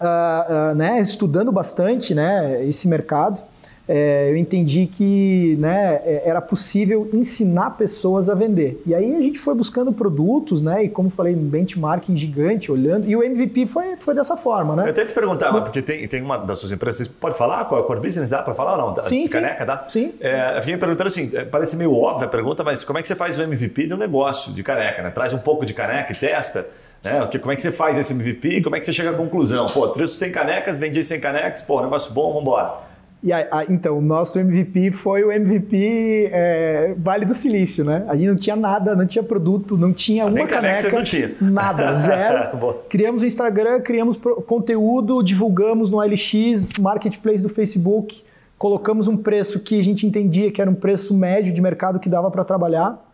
uh, uh, né, estudando bastante né, esse mercado, é, eu entendi que né, é, era possível ensinar pessoas a vender. E aí a gente foi buscando produtos, né? E como falei, um benchmarking gigante, olhando. E o MVP foi, foi dessa forma, né? Eu que te perguntar, mas porque tem, tem uma das suas empresas, você pode falar qual é a core business? Dá para falar ou não? Sim, caneca, sim. dá? Sim. É, eu fiquei me perguntando assim, é, parece meio óbvia a pergunta, mas como é que você faz o MVP de um negócio de caneca, né? Traz um pouco de caneca e testa. Né? Como é que você faz esse MVP? Como é que você chega à conclusão? Pô, trouxe 100 canecas, vendi 100 canecas, pô, negócio bom, vamos embora. E a, a, então, o nosso MVP foi o MVP é, Vale do Silício, né? A gente não tinha nada, não tinha produto, não tinha uma caneca. não tinha. Nada, zero. criamos o Instagram, criamos conteúdo, divulgamos no LX, marketplace do Facebook, colocamos um preço que a gente entendia que era um preço médio de mercado que dava para trabalhar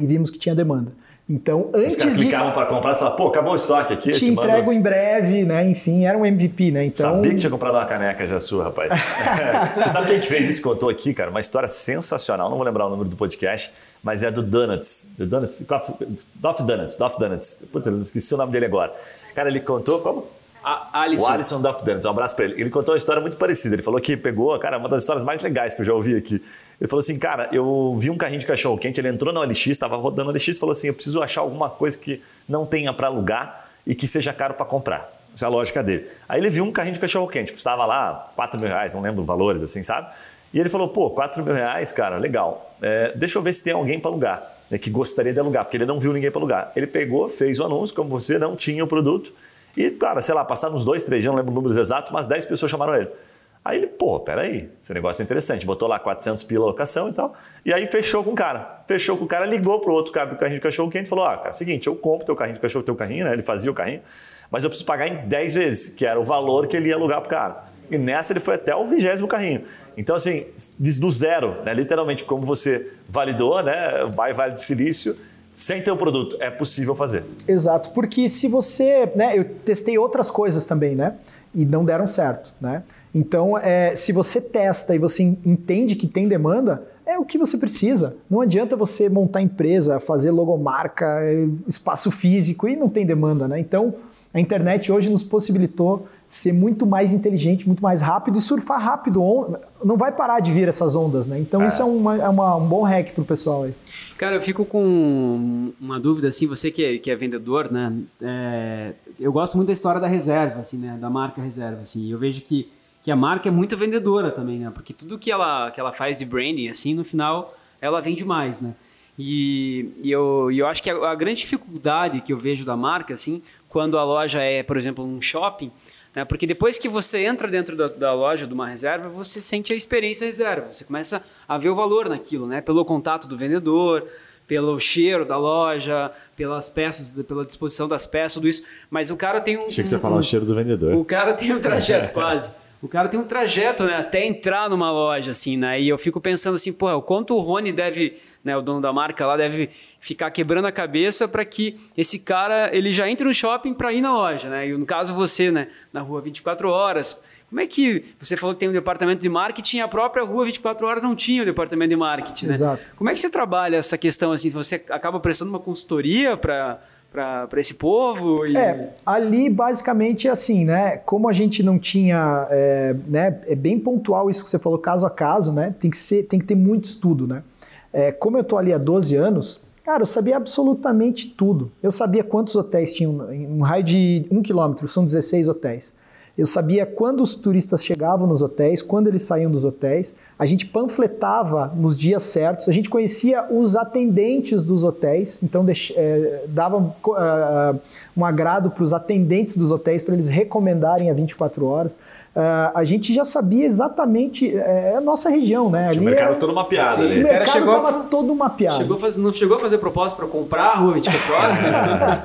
e vimos que tinha demanda. Então, antes Os caras clicavam de... para comprar e falavam, pô, acabou o estoque aqui. Te, te entrego mando... em breve, né? Enfim, era um MVP, né? Então... Sabia que tinha comprado uma caneca já sua, rapaz. Você sabe quem que fez isso? Contou aqui, cara, uma história sensacional. Não vou lembrar o número do podcast, mas é do Donuts. Do Donuts? Doff Donuts. Doff Donuts. Puta, eu esqueci o nome dele agora. Cara, ele contou como? A Alisson. O Alisson Duff Dennis, um abraço para ele. Ele contou uma história muito parecida. Ele falou que pegou, cara, uma das histórias mais legais que eu já ouvi aqui. Ele falou assim, cara, eu vi um carrinho de cachorro quente, ele entrou no OLX, estava rodando no OLX e falou assim, eu preciso achar alguma coisa que não tenha para alugar e que seja caro para comprar. Essa é a lógica dele. Aí ele viu um carrinho de cachorro quente, custava lá 4 mil reais, não lembro valores assim, sabe? E ele falou, pô, 4 mil reais, cara, legal. É, deixa eu ver se tem alguém para alugar, né, que gostaria de alugar, porque ele não viu ninguém para alugar. Ele pegou, fez o anúncio, como você não tinha o produto, e, cara, sei lá, passaram uns dois, três dias, não lembro números exatos, mas 10 pessoas chamaram ele. Aí ele, pô, peraí, esse negócio é interessante. Botou lá 400 pila locação e tal. E aí fechou com o cara. Fechou com o cara, ligou pro outro cara do carrinho de cachorro quente e falou: Ah, cara, seguinte, eu compro teu carrinho de cachorro, teu carrinho, né? Ele fazia o carrinho, mas eu preciso pagar em 10 vezes, que era o valor que ele ia alugar pro cara. E nessa ele foi até o vigésimo carrinho. Então, assim, do zero, né? Literalmente, como você validou, né? Vai Vale de Silício sem ter o produto, é possível fazer. Exato, porque se você, né, eu testei outras coisas também, né, e não deram certo, né. Então, é, se você testa e você entende que tem demanda, é o que você precisa. Não adianta você montar empresa, fazer logomarca, espaço físico e não tem demanda, né. Então, a internet hoje nos possibilitou ser muito mais inteligente, muito mais rápido e surfar rápido. Não vai parar de vir essas ondas, né? Então é. isso é, uma, é uma, um bom hack pro pessoal aí. Cara, eu fico com uma dúvida, assim, você que é, que é vendedor, né? É, eu gosto muito da história da reserva, assim, né? Da marca reserva, assim. Eu vejo que, que a marca é muito vendedora também, né? Porque tudo que ela, que ela faz de branding, assim, no final, ela vende mais, né? E, e, eu, e eu acho que a, a grande dificuldade que eu vejo da marca, assim, quando a loja é, por exemplo, um shopping, né? Porque depois que você entra dentro da, da, loja de uma reserva, você sente a experiência reserva. Você começa a ver o valor naquilo, né? Pelo contato do vendedor, pelo cheiro da loja, pelas peças, pela disposição das peças, tudo isso. Mas o cara tem um. Achei que você um, falar o cheiro do vendedor. O cara tem um trajeto, quase. O cara tem um trajeto, né? Até entrar numa loja, assim, né? E eu fico pensando assim, porra, o quanto o Rony deve né, o dono da marca lá deve ficar quebrando a cabeça para que esse cara ele já entre no shopping para ir na loja, né? E no caso você, né, na rua 24 horas, como é que você falou que tem um departamento de marketing, a própria rua 24 horas não tinha o um departamento de marketing, né? Exato. Como é que você trabalha essa questão assim? Você acaba prestando uma consultoria para para esse povo? E... É, ali basicamente é assim, né? Como a gente não tinha, é, né? É bem pontual isso que você falou, caso a caso, né? Tem que ser, tem que ter muito estudo, né? É, como eu tô ali há 12 anos, cara, eu sabia absolutamente tudo. Eu sabia quantos hotéis tinham, um raio de um quilômetro, são 16 hotéis. Eu sabia quando os turistas chegavam nos hotéis, quando eles saíam dos hotéis. A gente panfletava nos dias certos. A gente conhecia os atendentes dos hotéis, então é, dava é, um agrado para os atendentes dos hotéis para eles recomendarem a 24 horas. Uh, a gente já sabia exatamente é, a nossa região, né? Ali o mercado é, todo mapeado ali. O mercado chegou estava a, todo mapeado. Chegou fazer, não chegou a fazer proposta para comprar a rua 24 horas? Né?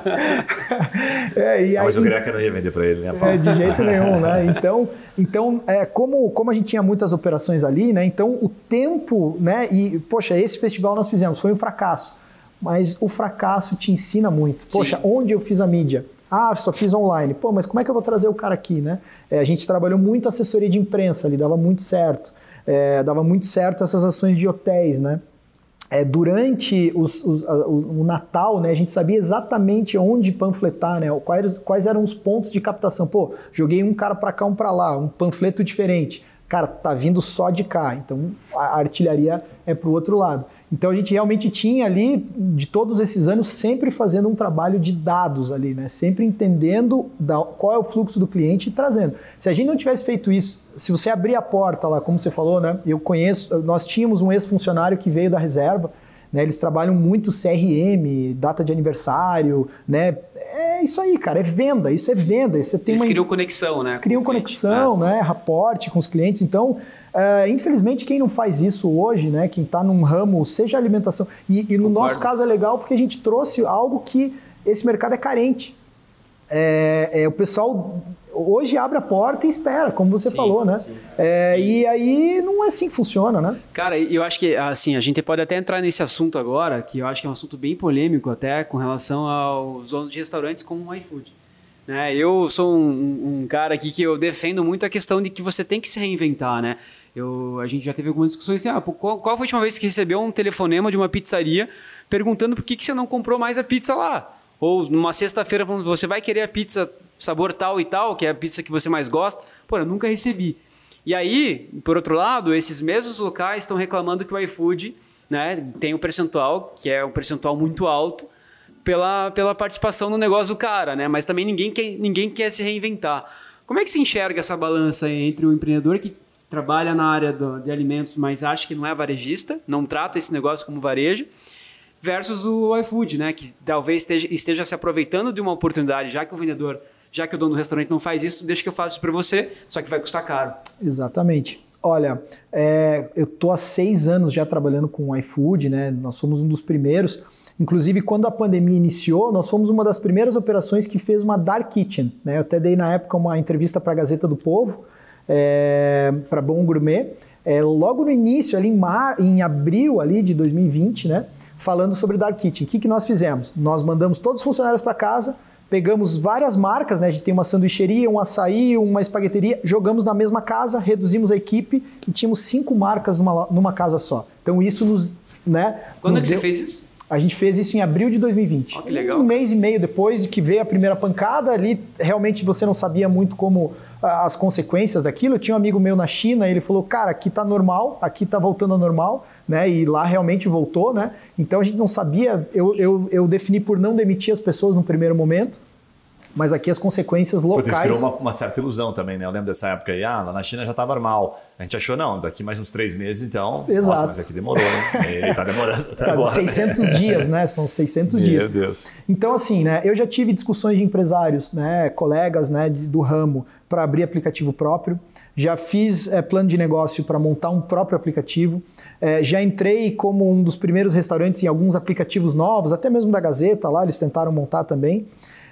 é, e aí, Mas o Greca não ia vender para ele, né? É, de jeito nenhum, né? Então, então é, como, como a gente tinha muitas operações ali, né? Então o tempo, né? E, poxa, esse festival nós fizemos, foi um fracasso. Mas o fracasso te ensina muito. Poxa, Sim. onde eu fiz a mídia? Ah, só fiz online. Pô, mas como é que eu vou trazer o cara aqui, né? É, a gente trabalhou muito assessoria de imprensa ali, dava muito certo. É, dava muito certo essas ações de hotéis, né? É, durante os, os, a, o, Natal, né, a gente sabia exatamente onde panfletar, né, quais, quais eram os pontos de captação. Pô, joguei um cara para cá, um para lá, um panfleto diferente. Cara, tá vindo só de cá, então a artilharia é para o outro lado. Então a gente realmente tinha ali, de todos esses anos, sempre fazendo um trabalho de dados ali, né? Sempre entendendo da, qual é o fluxo do cliente e trazendo. Se a gente não tivesse feito isso, se você abrir a porta lá, como você falou, né? Eu conheço, nós tínhamos um ex-funcionário que veio da reserva, né? Eles trabalham muito CRM, data de aniversário, né? É isso aí, cara, é venda, isso é venda. Você tem Eles uma... criam conexão, né? Criam conexão, né? né? Raporte com os clientes. Então, Uh, infelizmente, quem não faz isso hoje, né, quem está num ramo, seja alimentação, e, e no Concordo. nosso caso é legal porque a gente trouxe algo que esse mercado é carente. É, é, o pessoal hoje abre a porta e espera, como você sim, falou, né? É, e aí não é assim que funciona, né? Cara, eu acho que assim, a gente pode até entrar nesse assunto agora, que eu acho que é um assunto bem polêmico até com relação aos donos de restaurantes como o iFood. Né? Eu sou um, um, cara aqui que eu defendo muito a questão de que você tem que se reinventar, né? Eu, a gente já teve algumas discussões assim, ah, qual, qual foi a última vez que recebeu um telefonema de uma pizzaria perguntando por que, que você não comprou mais a pizza lá? Ou numa sexta-feira você vai querer a pizza sabor tal e tal, que é a pizza que você mais gosta? Pô, eu nunca recebi. E aí, por outro lado, esses mesmos locais estão reclamando que o iFood né, tem um percentual, que é um percentual muito alto, pela, pela participação no negócio do cara, né? Mas também ninguém quer, ninguém quer se reinventar. Como é que se enxerga essa balança entre o empreendedor que trabalha na área do, de alimentos, mas acha que não é varejista, não trata esse negócio como varejo, versus o iFood, né? Que talvez esteja, esteja se aproveitando de uma oportunidade, já que o vendedor, já que o dono do restaurante não faz isso, deixa que eu faço isso para você, só que vai custar caro. Exatamente. Olha, é, eu tô há seis anos já trabalhando com o iFood, né? Nós somos um dos primeiros. Inclusive, quando a pandemia iniciou, nós fomos uma das primeiras operações que fez uma Dark Kitchen. Né? Eu até dei na época uma entrevista para a Gazeta do Povo, é, para Bom Gourmet, é, logo no início, ali em, mar, em abril ali de 2020, né? Falando sobre Dark Kitchen. O que, que nós fizemos? Nós mandamos todos os funcionários para casa, pegamos várias marcas, né? A gente tem uma sanduicheria, um açaí, uma espagueteria, jogamos na mesma casa, reduzimos a equipe e tínhamos cinco marcas numa, numa casa só. Então isso nos. Né, Quando nos é que deu... você fez isso? A gente fez isso em abril de 2020. Oh, que legal. Um mês e meio depois de que veio a primeira pancada, ali realmente você não sabia muito como ah, as consequências daquilo. Eu tinha um amigo meu na China, ele falou: "Cara, aqui tá normal, aqui tá voltando ao normal", né? E lá realmente voltou, né? Então a gente não sabia, eu, eu, eu defini por não demitir as pessoas no primeiro momento. Mas aqui as consequências locais. Isso criou uma, uma, certa ilusão também, né? Eu lembro dessa época aí, ah, lá na China já tá normal. A gente achou, não, daqui mais uns três meses, então. Exato. Nossa, mas aqui demorou, né? E tá demorando até tá, agora. 600 né? dias, né? São 600 Meu dias. Meu Deus. Então, assim, né? Eu já tive discussões de empresários, né? Colegas, né? Do ramo, para abrir aplicativo próprio. Já fiz é, plano de negócio para montar um próprio aplicativo. É, já entrei como um dos primeiros restaurantes em alguns aplicativos novos, até mesmo da Gazeta lá, eles tentaram montar também.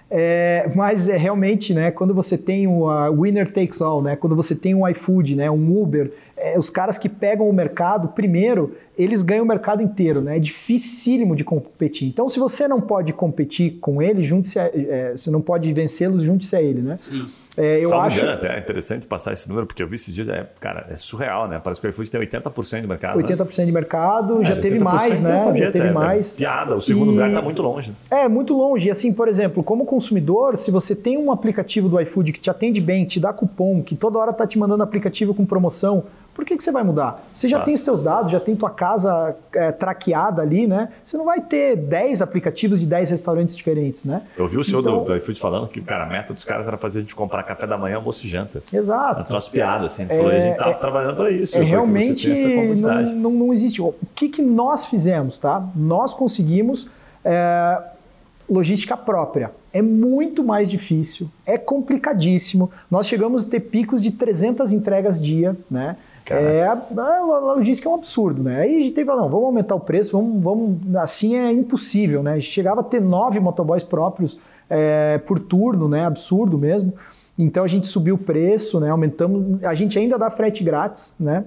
É, mas é realmente, né, quando você tem o winner takes all, né, quando você tem um iFood, né, um Uber, é, os caras que pegam o mercado, primeiro, eles ganham o mercado inteiro, né? É dificílimo de competir. Então, se você não pode competir com ele, junte-se a, é, você não pode vencê-los, junte-se a ele, né? Sim. É, eu acho. Engano, é interessante passar esse número, porque eu vi esses dias, é, cara, é surreal, né? Parece que o iFood tem 80% de mercado. 80% né? de mercado, já é, teve mais, né? Já teve é, mais. piada, o segundo e... lugar está muito longe. É, muito longe. E assim, por exemplo, como consumidor, se você tem um aplicativo do iFood que te atende bem, te dá cupom, que toda hora está te mandando aplicativo com promoção, Por que, que você vai mudar? Você já Tá. tem os seus dados, já tem tua casa é, traqueada ali, né? Você não vai ter 10 aplicativos de 10 restaurantes diferentes, né? Eu vi o senhor Então- do, do iFood falando que, cara, a meta dos caras era fazer a gente comprar café da manhã, almoço e janta. Era Exato. troço piada, assim. Ele falou, a gente tá é- trabalhando para isso. É realmente não, não, não existe. O que, que nós fizemos, tá? Nós conseguimos é, logística própria. É muito mais difícil, é complicadíssimo. Nós chegamos a ter picos de 300 entregas dia, né? Caraca. É, a, a logística é um absurdo, né? Aí a gente teve, não, vamos aumentar o preço, vamos, vamos, assim é impossível, né? A gente chegava a ter nove motoboys próprios é, por turno, né? Absurdo mesmo. Então a gente subiu o preço, né? Aumentamos, a gente ainda dá frete grátis, né?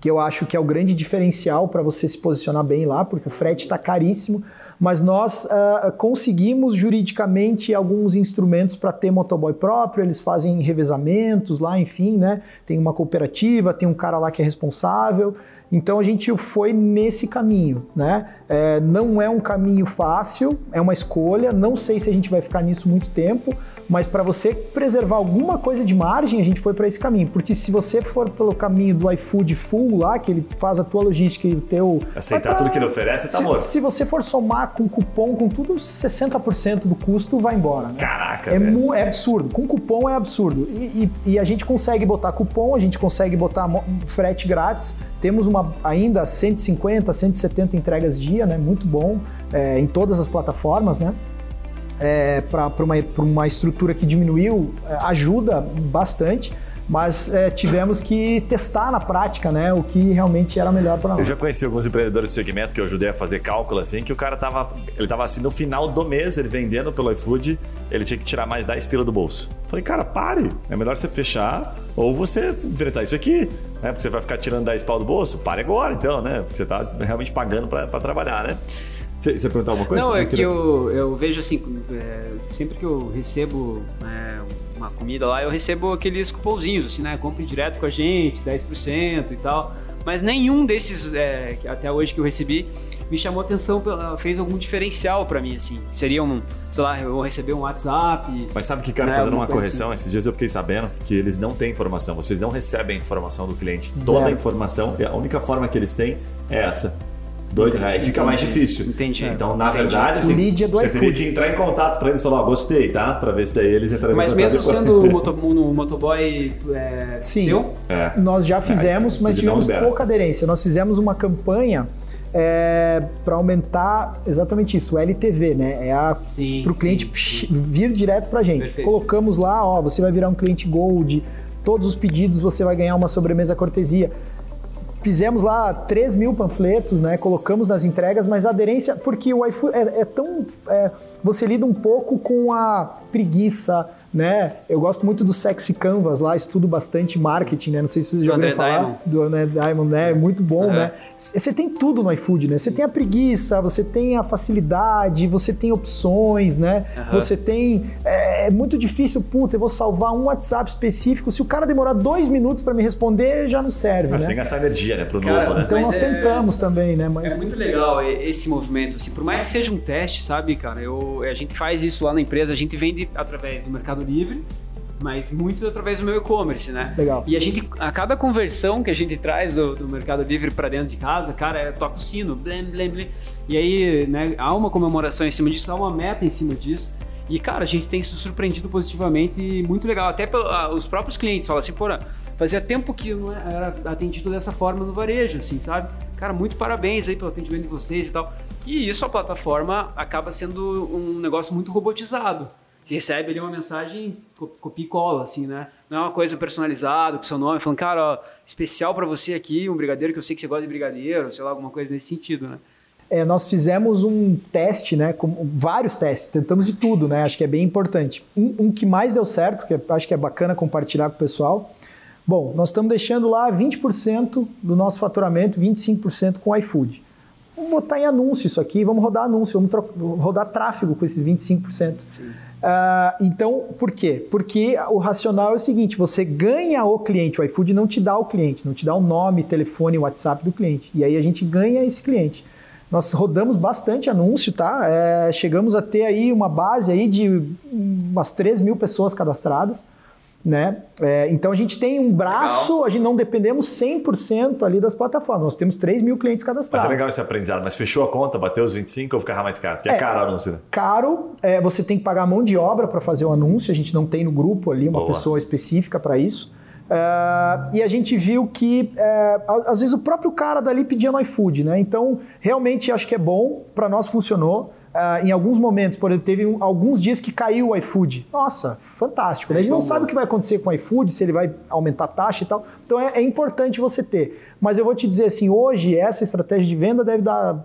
que eu acho que é o grande diferencial para você se posicionar bem lá, porque o frete está caríssimo, mas nós ah, conseguimos juridicamente alguns instrumentos para ter motoboy próprio, eles fazem revezamentos lá, enfim, né? Tem uma cooperativa, tem um cara lá que é responsável. Então a gente foi nesse caminho, né? É, não é um caminho fácil, é uma escolha. Não sei se a gente vai ficar nisso muito tempo, mas para você preservar alguma coisa de margem, a gente foi para esse caminho. Porque se você for pelo caminho do iFood full lá, que ele faz a tua logística e o teu. Aceitar pra- tudo que ele oferece, tá se, morto. se você for somar com cupom, com tudo, 60% do custo vai embora. Né? Caraca, É, mu- é absurdo. Com cupom é absurdo. E, e- e a gente consegue botar cupom, a gente consegue botar frete grátis. Temos uma ainda 150, 170 entregas dia, né? Muito bom é, em todas as plataformas, né? É, para uma, uma estrutura que diminuiu, é, ajuda bastante, mas é, tivemos que testar na prática né, o que realmente era melhor para Eu nós. já conheci alguns empreendedores do segmento que eu ajudei a fazer cálculo assim, que o cara tava, ele tava assim no final do mês, ele vendendo pelo iFood, ele tinha que tirar mais 10 pila do bolso. Falei, cara, pare, é melhor você fechar ou você enfrentar isso aqui, né? Porque você vai ficar tirando 10 pau do bolso, pare agora então, né? Porque você tá realmente pagando para trabalhar, né? Você, você perguntou alguma coisa? Não, é Eu que eu, eu vejo assim, é, sempre que eu recebo é, uma comida lá, eu recebo aqueles cupomzinhos, assim, né? Compre direto com a gente, 10% e tal. Mas nenhum desses, é, até hoje que eu recebi, me chamou atenção, pela- fez algum diferencial pra mim, assim. Seria um, sei lá, eu vou receber um WhatsApp. Mas sabe que, cara, né, fazendo uma coisa correção, esses dias eu fiquei sabendo que eles não têm informação, vocês não recebem a informação do cliente. Toda a Zero. informação, e a única forma que eles têm é essa. Doido, né? Aí fica mais difícil. Entendi. Então, na Entendi. verdade, assim, Lead é do você teria que entrar em contato pra eles e falar, ó, gostei, tá? Pra ver se daí eles entrarem Mas em contato mesmo depois. sendo o moto, motoboy é, Sim. teu, É. Nós já fizemos, É, mas tivemos pouca aderência. Nós fizemos uma campanha para aumentar exatamente isso, o LTV, né? É a Sim, para o cliente sim, psh, vir direto para a gente. Perfeito. Colocamos lá, ó, você vai virar um cliente Gold, todos os pedidos você vai ganhar uma sobremesa cortesia. Fizemos lá 3 mil panfletos, né? Colocamos nas entregas, mas a aderência, porque o iFood é, é tão. é, você lida um pouco com a preguiça, né? Eu gosto muito do Sexy Canvas lá, estudo bastante marketing, né? Não sei se vocês já ouviram falar Diamond. do André Diamond, né? Muito bom, Aham. né? Você tem tudo no iFood, né? Você tem a preguiça, você tem a facilidade, você tem opções, né? Aham. Você tem. É, é muito difícil, puta, eu vou salvar um WhatsApp específico. Se o cara demorar dois minutos para me responder, já não serve, Mas né? tem que gastar energia, né? Pro Cara, novo, né? Então Mas nós é- tentamos também, né? Mas É muito legal esse movimento, assim, por mais que seja um teste, sabe, cara, eu, a gente faz isso lá na empresa, a gente vende através do Mercado Livre, mas muito através do meu e-commerce, né? Legal. E a gente, a cada conversão que a gente traz do, do Mercado Livre para dentro de casa, cara, é, toca o sino, blém, blém, blém. E aí, né, há uma comemoração em cima disso, há uma meta em cima disso. E, cara, a gente tem se surpreendido positivamente e muito legal. Até pelo- ah, os próprios clientes falam assim, porra, fazia tempo que não era atendido dessa forma no varejo, assim, sabe? Cara, muito parabéns aí pelo atendimento de vocês e tal. E isso, a plataforma acaba sendo um negócio muito robotizado. Você recebe ali uma mensagem, co- copia e cola, assim, né? Não é uma coisa personalizada com seu nome, falando, cara, ó, especial pra você aqui, um brigadeiro que eu sei que você gosta de brigadeiro, sei lá, alguma coisa nesse sentido, né? é, nós fizemos um teste, né? Com vários testes, tentamos de tudo, né? Acho que é bem importante. Um, um que mais deu certo, que eu acho que é bacana compartilhar com o pessoal. Bom, nós estamos deixando lá 20% do nosso faturamento, 25% com o iFood. Vamos botar em anúncio isso aqui, vamos rodar anúncio, vamos rodar tráfego com esses 25%. Ah, então, por quê? Porque o racional é o seguinte: você ganha o cliente, o iFood não te dá o cliente, não te dá o nome, telefone, WhatsApp do cliente. E aí a gente ganha esse cliente. Nós rodamos bastante anúncio, tá? É, chegamos a ter aí uma base aí de umas 3 mil pessoas cadastradas. Né? É, então a gente tem um braço, legal. a gente não dependemos 100% ali das plataformas. Nós temos 3 mil clientes cadastrados. Mas é legal esse aprendizado. Mas fechou a conta, bateu os 25 ou ficava mais caro? Porque é, é caro o anúncio, né? Caro, é, você tem que pagar mão de obra para fazer o anúncio. A gente não tem no grupo ali uma Boa. pessoa específica para isso. Uh, e a gente viu que, uh, às vezes, o próprio cara dali pedia no iFood, né? Então, realmente acho que é bom, para nós funcionou. Uh, em alguns momentos, por exemplo, teve um, alguns dias que caiu o iFood. Nossa, fantástico. Né? A gente não sabe o que vai acontecer com o iFood, se ele vai aumentar a taxa e tal. Então é, é importante você ter. Mas eu vou te dizer assim, hoje essa estratégia de venda deve dar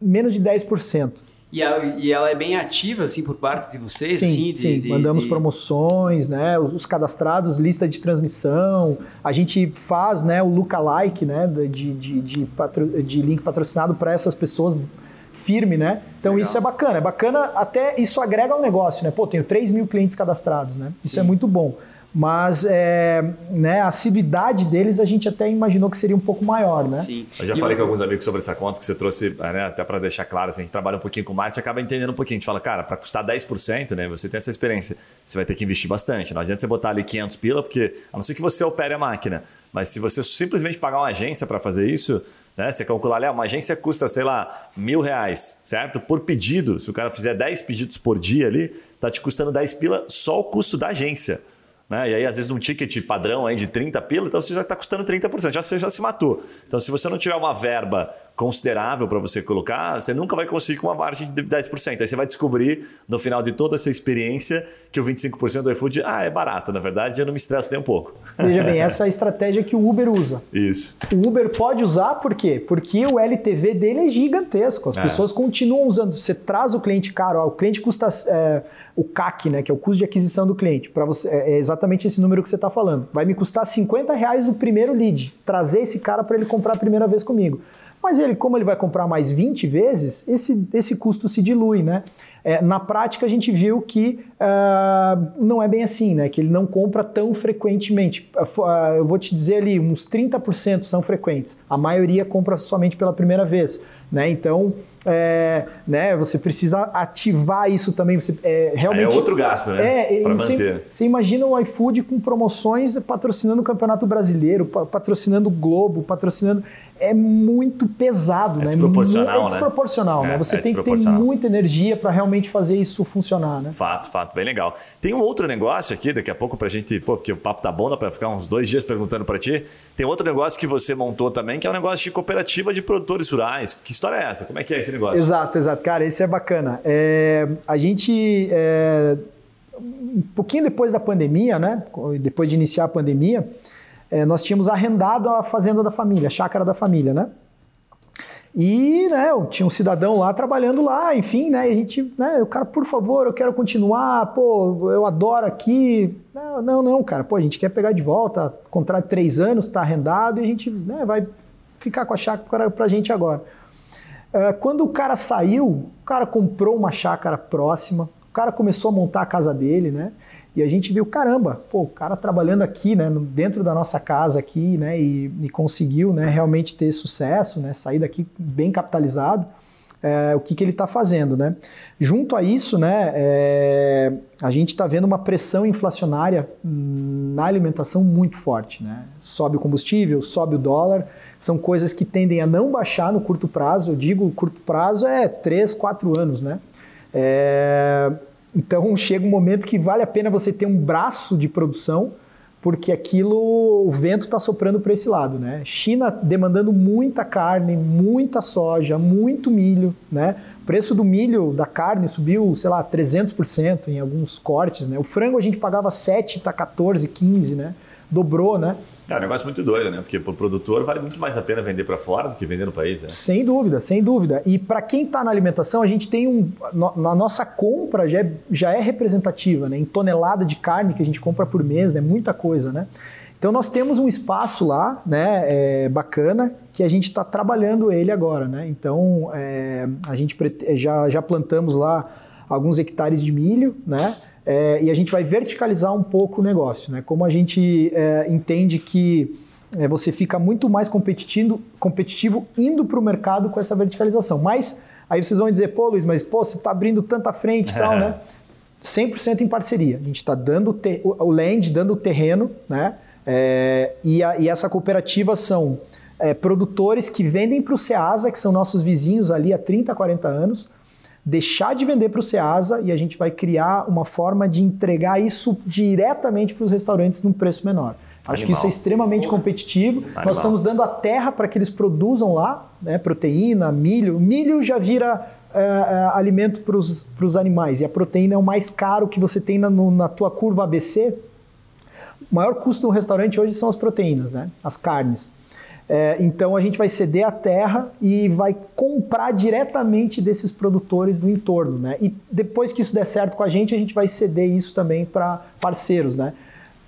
menos de 10%. E ela, e ela, é bem ativa, assim, por parte de vocês? Sim, assim, de, sim. De, mandamos de... promoções, né? Os, os, cadastrados, lista de transmissão. A gente faz né, o lookalike, né? De, de, de, patro, de link patrocinado para essas pessoas firme, né? Então Legal. isso é bacana. É bacana, até isso agrega ao negócio, né? Pô, tenho 3 mil clientes cadastrados, né? Isso é sim. é muito bom mas é, né, a assiduidade deles a gente até imaginou que seria um pouco maior, né? Sim. Eu já e falei eu... com alguns amigos sobre essa conta que você trouxe, né, até para deixar claro, assim, a gente trabalha um pouquinho com marketing, acaba entendendo um pouquinho. A gente fala, cara, para custar 10%, né, você tem essa experiência, você vai ter que investir bastante. Não adianta você botar ali 500 pila, porque a não ser que você opere a máquina, mas se você simplesmente pagar uma agência para fazer isso, né, você calcular ali, uma agência custa, sei lá, mil reais, certo? Por pedido, se o cara fizer 10 pedidos por dia ali, tá te custando 10 pila só o custo da agência. Né? E aí, às vezes, num ticket padrão aí de 30 pila, então você já está custando 30%, já, você já se matou. Então, se você não tiver uma verba considerável para você colocar, você nunca vai conseguir com uma margem de 10%. Aí você vai descobrir, no final de toda essa experiência, que o 25% do iFood ah, é barato. Na verdade, eu não me estresso nem um pouco. Veja bem, essa é a estratégia que o Uber usa. Isso. O Uber pode usar por quê? Porque o LTV dele é gigantesco. As é. pessoas continuam usando. Você traz o cliente caro, ó, o cliente custa é, o CAC, né, que é o custo de aquisição do cliente. Para você é, é exatamente esse número que você está falando. Vai me custar 50 reais o primeiro lead. Trazer esse cara para ele comprar a primeira vez comigo. Mas ele, como ele vai comprar mais 20 vezes, esse, esse custo se dilui, né? É, na prática, a gente viu que uh, não é bem assim, né? Que ele não compra tão frequentemente. Uh, eu vou te dizer ali, uns 30% são frequentes. A maioria compra somente pela primeira vez, né? Então, é, né, você precisa ativar isso também. Você, é, realmente, é outro gasto, né? É, Para manter. Você imagina o iFood com promoções patrocinando o Campeonato Brasileiro, patrocinando o Globo, patrocinando é muito pesado, é né? Desproporcional, é desproporcional, né? né? Você é tem que ter muita energia para realmente fazer isso funcionar, né? Fato, fato, bem legal. Tem um outro negócio aqui, daqui a pouco pra gente, pô, porque o papo tá bom, dá para ficar uns dois dias perguntando para ti. Tem outro negócio que você montou também, que é um negócio de cooperativa de produtores rurais. Que história é essa? Como é que é esse negócio? Exato, exato. Cara, esse é bacana. É, a gente, é, um pouquinho depois da pandemia, né? Depois de iniciar a pandemia, é, nós tínhamos arrendado a fazenda da família, a chácara da família, né? E, né, tinha um cidadão lá trabalhando lá, enfim, né, a gente, né, o cara, por favor, eu quero continuar, pô, eu adoro aqui. Não, não, não, cara, pô, a gente quer pegar de volta, contrato de três anos, tá arrendado e a gente, né, vai ficar com a chácara pra gente agora. Uh, quando o cara saiu, o cara comprou uma chácara próxima, o cara começou a montar a casa dele, né, e a gente viu, caramba, pô, o cara trabalhando aqui, né, dentro da nossa casa aqui, né, e, e conseguiu, né, realmente ter sucesso, né, sair daqui bem capitalizado. É, o que, que ele está fazendo, né? Junto a isso, né, é, a gente está vendo uma pressão inflacionária na alimentação muito forte, né? Sobe o combustível, sobe o dólar, são coisas que tendem a não baixar no curto prazo. Eu digo, curto prazo é 3, 4 anos, né? É, então chega um momento que vale a pena você ter um braço de produção, porque aquilo, o vento está soprando para esse lado, né? China demandando muita carne, muita soja, muito milho, né? O preço do milho, da carne subiu, sei lá, 300% em alguns cortes, né? O frango a gente pagava 7, tá 14, 15, né? Dobrou, né? É um negócio muito doido, né? Porque para o produtor vale muito mais a pena vender para fora do que vender no país, né? Sem dúvida, sem dúvida. E para quem está na alimentação, a gente tem um. Na nossa compra já é, já é representativa, né? Em tonelada de carne que a gente compra por mês, né? Muita coisa, né? Então nós temos um espaço lá, né, é, bacana, que a gente está trabalhando ele agora, né? Então é, a gente já, já plantamos lá alguns hectares de milho, né? É, e a gente vai verticalizar um pouco o negócio, né? Como a gente é, entende que é, você fica muito mais competitivo, competitivo indo para o mercado com essa verticalização. Mas aí vocês vão dizer, pô, Luiz, mas pô, você está abrindo tanta frente e tal, né? 100% em parceria. A gente está dando o land, dando o terreno, né? É, e, a, e, essa cooperativa são é, produtores que vendem para o Ceasa, que são nossos vizinhos ali há 30, 40 anos, deixar de vender para o Ceasa e a gente vai criar uma forma de entregar isso diretamente para os restaurantes num preço menor. Acho Animal. que isso é extremamente competitivo. Animal. Nós estamos dando a terra para que eles produzam lá, né, proteína, milho. Milho já vira é, é, alimento para os animais e a proteína é o mais caro que você tem na, no, na tua curva ABC. O maior custo do restaurante hoje são as proteínas, né? as carnes. É, então a gente vai ceder a terra e vai comprar diretamente desses produtores do entorno. Né? E depois que isso der certo com a gente, a gente vai ceder isso também para parceiros. Né?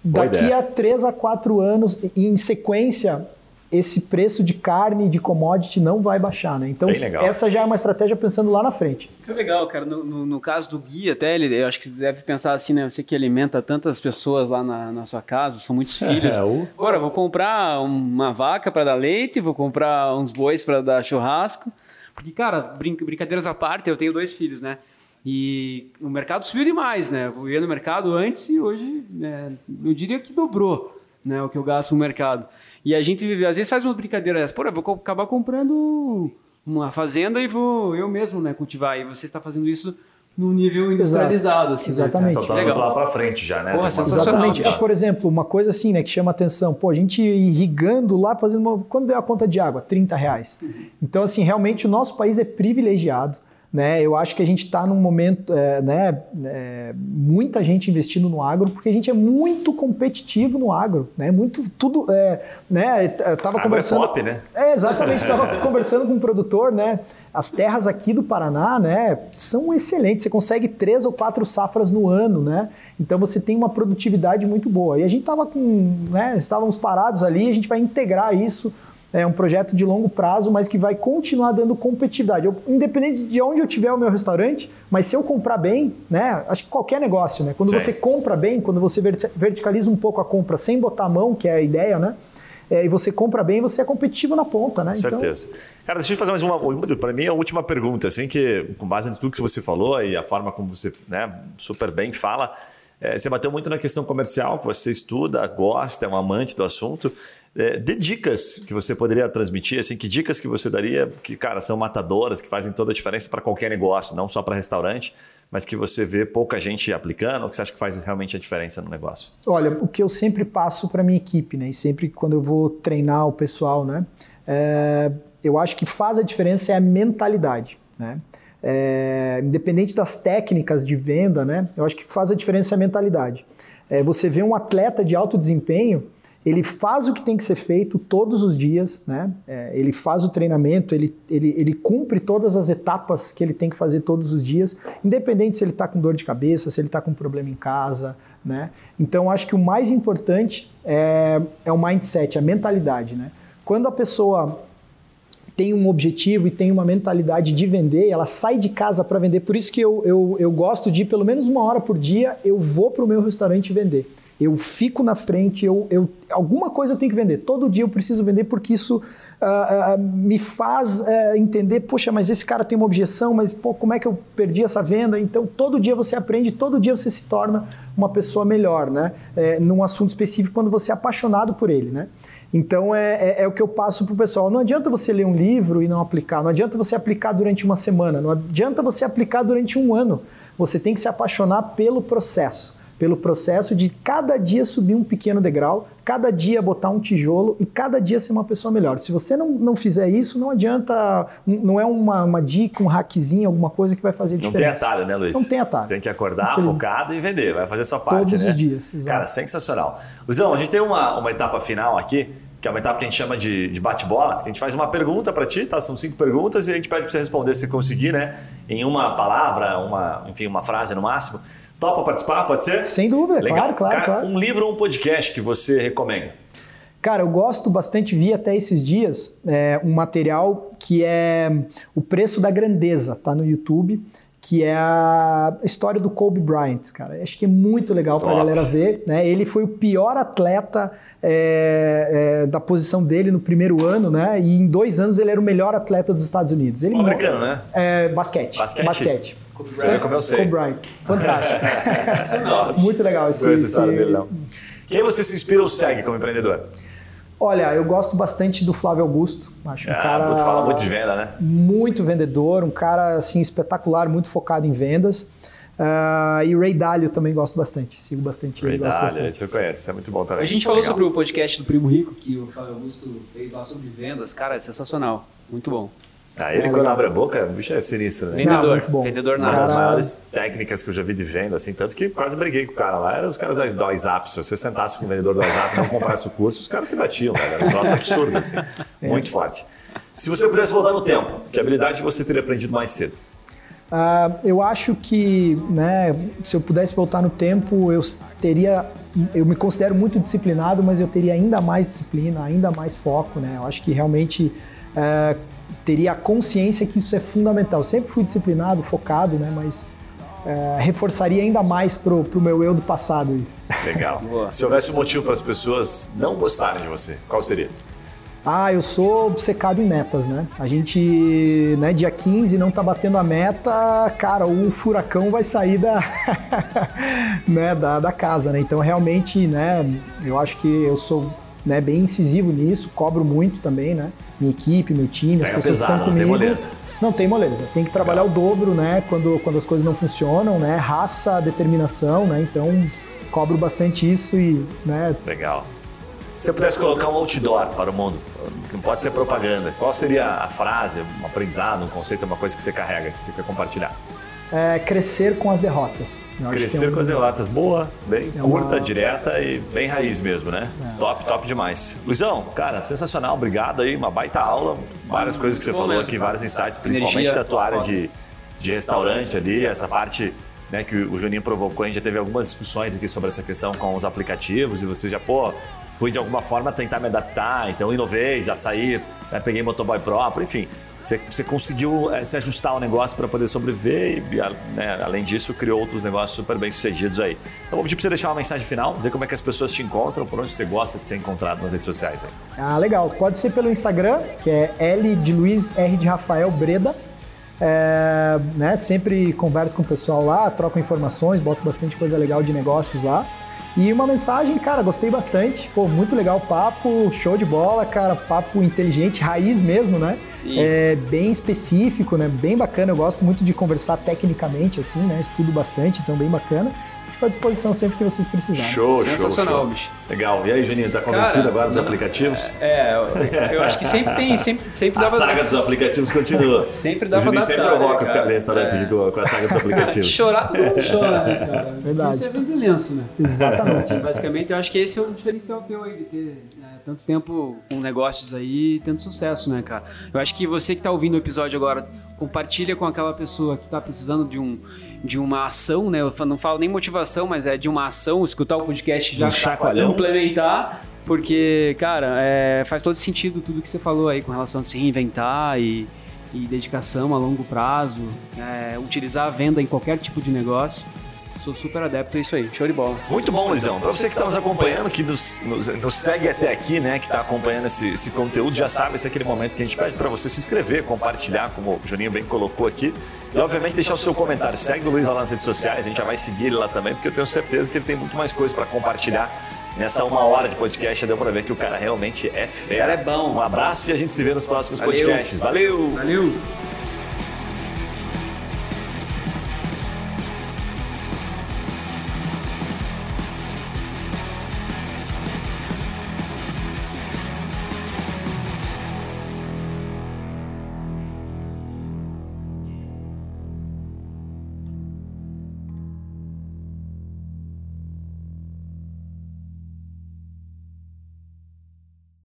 Daqui a três a quatro anos, em sequência, esse preço de carne de commodity não vai baixar, né? Então, essa já é uma estratégia pensando lá na frente. Que legal, cara. No, no, no, caso do Gui, até ele, eu acho que você deve pensar assim, né? Você que alimenta tantas pessoas lá na, na sua casa, são muitos filhos. É, o... Agora, vou comprar uma vaca para dar leite, vou comprar uns bois para dar churrasco. Porque, cara, brin brincadeiras à parte, eu tenho dois filhos, né? E o mercado subiu demais, né? Eu ia no mercado antes e hoje, né, eu diria que dobrou né, o que eu gasto no mercado. E a gente às vezes faz uma brincadeira dessa, pô, eu vou acabar comprando uma fazenda e vou eu mesmo né, cultivar. E você está fazendo isso no nível industrializado. Assim, né? Exatamente. Né? Você está lá para frente já, né? Porra, Exatamente. É, por exemplo, uma coisa assim, né, que chama atenção, pô, a gente irrigando lá, fazendo uma... Quando deu a conta de água? 30 reais. Então, assim, realmente o nosso país é privilegiado. Né? Eu acho que a gente está num momento, é, né, é, muita gente investindo no agro, porque a gente é muito competitivo no agro, né? Muito tudo, é, né? Eu tava conversando. É pop, né? É, exatamente. Estava conversando com um produtor, né? As terras aqui do Paraná, né, são excelentes. Você consegue três ou quatro safras no ano, né? Então você tem uma produtividade muito boa. E a gente estava com, né? Estávamos parados ali. A gente vai integrar isso é um projeto de longo prazo, mas que vai continuar dando competitividade. Eu, independente de onde eu tiver o meu restaurante, mas se eu comprar bem, né? Acho que qualquer negócio, né? Quando Sim. você compra bem, quando você verticaliza um pouco a compra sem botar a mão, que é a ideia, né? É, e você compra bem, você é competitivo na ponta, né? Então Certeza. Então... Cara, deixa eu fazer mais uma, para mim, a última pergunta, assim, que com base em tudo que você falou e a forma como você, né, super bem fala, é, você bateu muito na questão comercial, que você estuda, gosta, é um amante do assunto. É, dê dicas que você poderia transmitir, assim, que dicas que você daria, que, cara, são matadoras, que fazem toda a diferença para qualquer negócio, não só para restaurante, mas que você vê pouca gente aplicando, ou que você acha que faz realmente a diferença no negócio? Olha, o que eu sempre passo para minha equipe, né, e sempre quando eu vou treinar o pessoal, né, é, eu acho que faz a diferença é a mentalidade, né. É, independente das técnicas de venda, né, eu acho que faz a diferença é a mentalidade. É, você vê um atleta de alto desempenho, ele faz o que tem que ser feito todos os dias, né? É, ele faz o treinamento, ele, ele, ele cumpre todas as etapas que ele tem que fazer todos os dias, independente se ele está com dor de cabeça, se ele está com problema em casa, né? Então, acho que o mais importante é, é o mindset, a mentalidade, né? Quando a pessoa tem um objetivo e tem uma mentalidade de vender, ela sai de casa para vender. Por isso que eu, eu, eu gosto de, pelo menos uma hora por dia, eu vou para o meu restaurante vender eu fico na frente, eu, eu, alguma coisa eu tenho que vender. Todo dia eu preciso vender porque isso uh, uh, me faz uh, entender, poxa, mas esse cara tem uma objeção, mas pô, como é que eu perdi essa venda? Então, todo dia você aprende, todo dia você se torna uma pessoa melhor, né? É, num assunto específico, quando você é apaixonado por ele, né? Então é, é, é, o que eu passo para o pessoal. Não adianta você ler um livro e não aplicar, não adianta você aplicar durante uma semana, não adianta você aplicar durante um ano. Você tem que se apaixonar pelo processo pelo processo de cada dia subir um pequeno degrau, cada dia botar um tijolo e cada dia ser uma pessoa melhor. Se você não, não fizer isso, não adianta, não é uma, uma dica, um hackzinho, alguma coisa que vai fazer diferença. Não tem atalho, né, Luiz? Não tem atalho. Tem que acordar focado e vender, vai fazer sua parte, Todos né? os dias, exato. Cara, sensacional. Luizão, a gente tem uma, uma etapa final aqui, que é uma etapa que a gente chama de, de bate-bola, a gente faz uma pergunta para ti, tá? São cinco perguntas e a gente pede para você responder se conseguir, né? Em uma palavra, uma, enfim, uma frase no máximo. Topa participar? Pode ser? Sem dúvida, Legal. claro, claro, claro. Um livro ou um podcast que você recomenda? Cara, eu gosto bastante, vi até esses dias é, um material que é O Preço da Grandeza, tá no YouTube, que é a história do Kobe Bryant, cara. Acho que é muito legal para a galera ver. Né? Ele foi o pior atleta é, é, da posição dele no primeiro ano, né? E em dois anos ele era o melhor atleta dos Estados Unidos. Ele americano, né? É, basquete. Basquete. basquete. Kobe Bryant. Como eu sei. Kobe Bryant. Fantástico. Muito legal esse, essa história esse... dele, não. Quem você se inspira ou segue como empreendedor? Olha, eu gosto bastante do Flávio Augusto. Acho é, um cara. Muito, fala muito de venda, né? Muito vendedor, um cara assim espetacular, muito focado em vendas. Uh, e Ray Dalio também gosto bastante, sigo bastante Ray. Dalio, esse eu conheço, é muito bom também. A gente falou legal. sobre o podcast do Primo Rico que o Flávio Augusto fez lá sobre vendas, cara, é sensacional, muito bom. Ah, ele é, quando abre a boca, o bicho é sinistro, né? Vendedor, Não, muito bom. vendedor nada. Uma das maiores técnicas que eu já vi de venda, assim, tanto que quase briguei com o cara lá, eram os caras do WhatsApp. Se você sentasse com o vendedor do WhatsApp e não comprasse o curso, os caras te batiam, cara. Era um troço absurdo, assim. É. Muito forte. Se você pudesse voltar no tempo, que habilidade você teria aprendido mais cedo? Uh, eu acho que, né, se eu pudesse voltar no tempo, eu teria, eu me considero muito disciplinado, mas eu teria ainda mais disciplina, ainda mais foco, né? Eu acho que realmente uh, teria a consciência que isso é fundamental. Eu sempre fui disciplinado, focado, né? Mas uh, reforçaria ainda mais pro, pro meu eu do passado isso. Legal. se houvesse um motivo para as pessoas não gostarem de você, qual seria? Ah, eu sou obcecado em metas, né? A gente, né, dia 15 não tá batendo a meta, cara, o furacão vai sair da, né, da, da casa, né? Então, realmente, né, eu acho que eu sou né, bem incisivo nisso, cobro muito também, né? Minha equipe, meu time, as pessoas pesado, que estão comigo. Não tem moleza. Não tem moleza. Tem que trabalhar Legal. o dobro, né? Quando, quando as coisas não funcionam, né? Raça, determinação, né? Então, cobro bastante isso e, né? Legal. Se você pudesse colocar um outdoor para o mundo, não pode ser propaganda, qual seria a frase, um aprendizado, um conceito, uma coisa que você carrega, que você quer compartilhar? É, crescer com as derrotas. crescer é um... com as derrotas. Boa, bem é curta, uma... direta e bem raiz mesmo, né? É. Top, top demais. Luizão, cara, sensacional. Obrigado aí, uma baita aula. Várias coisas que você falou aqui, vários insights, principalmente Energia, da tua área de, de restaurante ali, essa parte né, que o Juninho provocou. A gente já teve algumas discussões aqui sobre essa questão com os aplicativos e você já, pô, fui de alguma forma tentar me adaptar, então inovei, já saí, né, peguei motoboy próprio, enfim. Você, você conseguiu é, se ajustar ao negócio para poder sobreviver e, né, além disso, criou outros negócios super bem sucedidos aí. Então, vou pedir para você deixar uma mensagem final, dizer como é que as pessoas te encontram, por onde você gosta de ser encontrado nas redes sociais aí. Ah, legal. Pode ser pelo Instagram, que é L de Luiz R de Rafael Breda. É, né, sempre converso com o pessoal lá, troco informações, boto bastante coisa legal de negócios lá. E uma mensagem, cara, gostei bastante. Pô, muito legal o papo, show de bola, cara. Papo inteligente, raiz mesmo, né? Sim. É bem específico, né? Bem bacana. Eu gosto muito de conversar tecnicamente, assim, né? Estudo bastante, então bem bacana à disposição sempre que vocês precisarem. Show, Sensacional, show, bicho. Legal. E aí, Juninho, tá convencido Cara, agora dos aplicativos? É, eu, eu, acho que sempre tem, sempre, sempre dava... A saga dos aplicativos continua. sempre dava O Juninho sempre provoca os caras restaurante é. com, com a saga dos aplicativos. Chorar, todo mundo chora, né, cara? Verdade. Isso é vender lenço, né? Exatamente. Basicamente, eu acho que esse é o diferencial teu aí, de ter tanto tempo com negócios aí tendo sucesso, né, cara? Eu acho que você que tá ouvindo o episódio agora, compartilha com aquela pessoa que tá precisando de, um, de uma ação, né? Eu não falo nem motivação, mas é de uma ação, escutar o podcast já um chacoalhão. complementar. Porque, cara, é, faz todo sentido tudo que você falou aí com relação a se reinventar e, e dedicação a longo prazo, é, utilizar a venda em qualquer tipo de negócio sou super adepto a isso aí. Show de bola. Muito bom, Luizão. Para você que está nos acompanhando, que nos, nos, nos, segue até aqui, né, que está acompanhando esse, esse, conteúdo, já sabe, esse é aquele momento que a gente pede para você se inscrever, compartilhar, como o Juninho bem colocou aqui. E, obviamente, deixar o seu comentário. Segue o Luiz lá nas redes sociais, a gente já vai seguir ele lá também, porque eu tenho certeza que ele tem muito mais coisa para compartilhar. Nessa uma hora de podcast já deu para ver que o cara realmente é fera. O cara é bom. Um abraço e a gente se vê nos próximos Valeu. podcasts. Valeu! Valeu!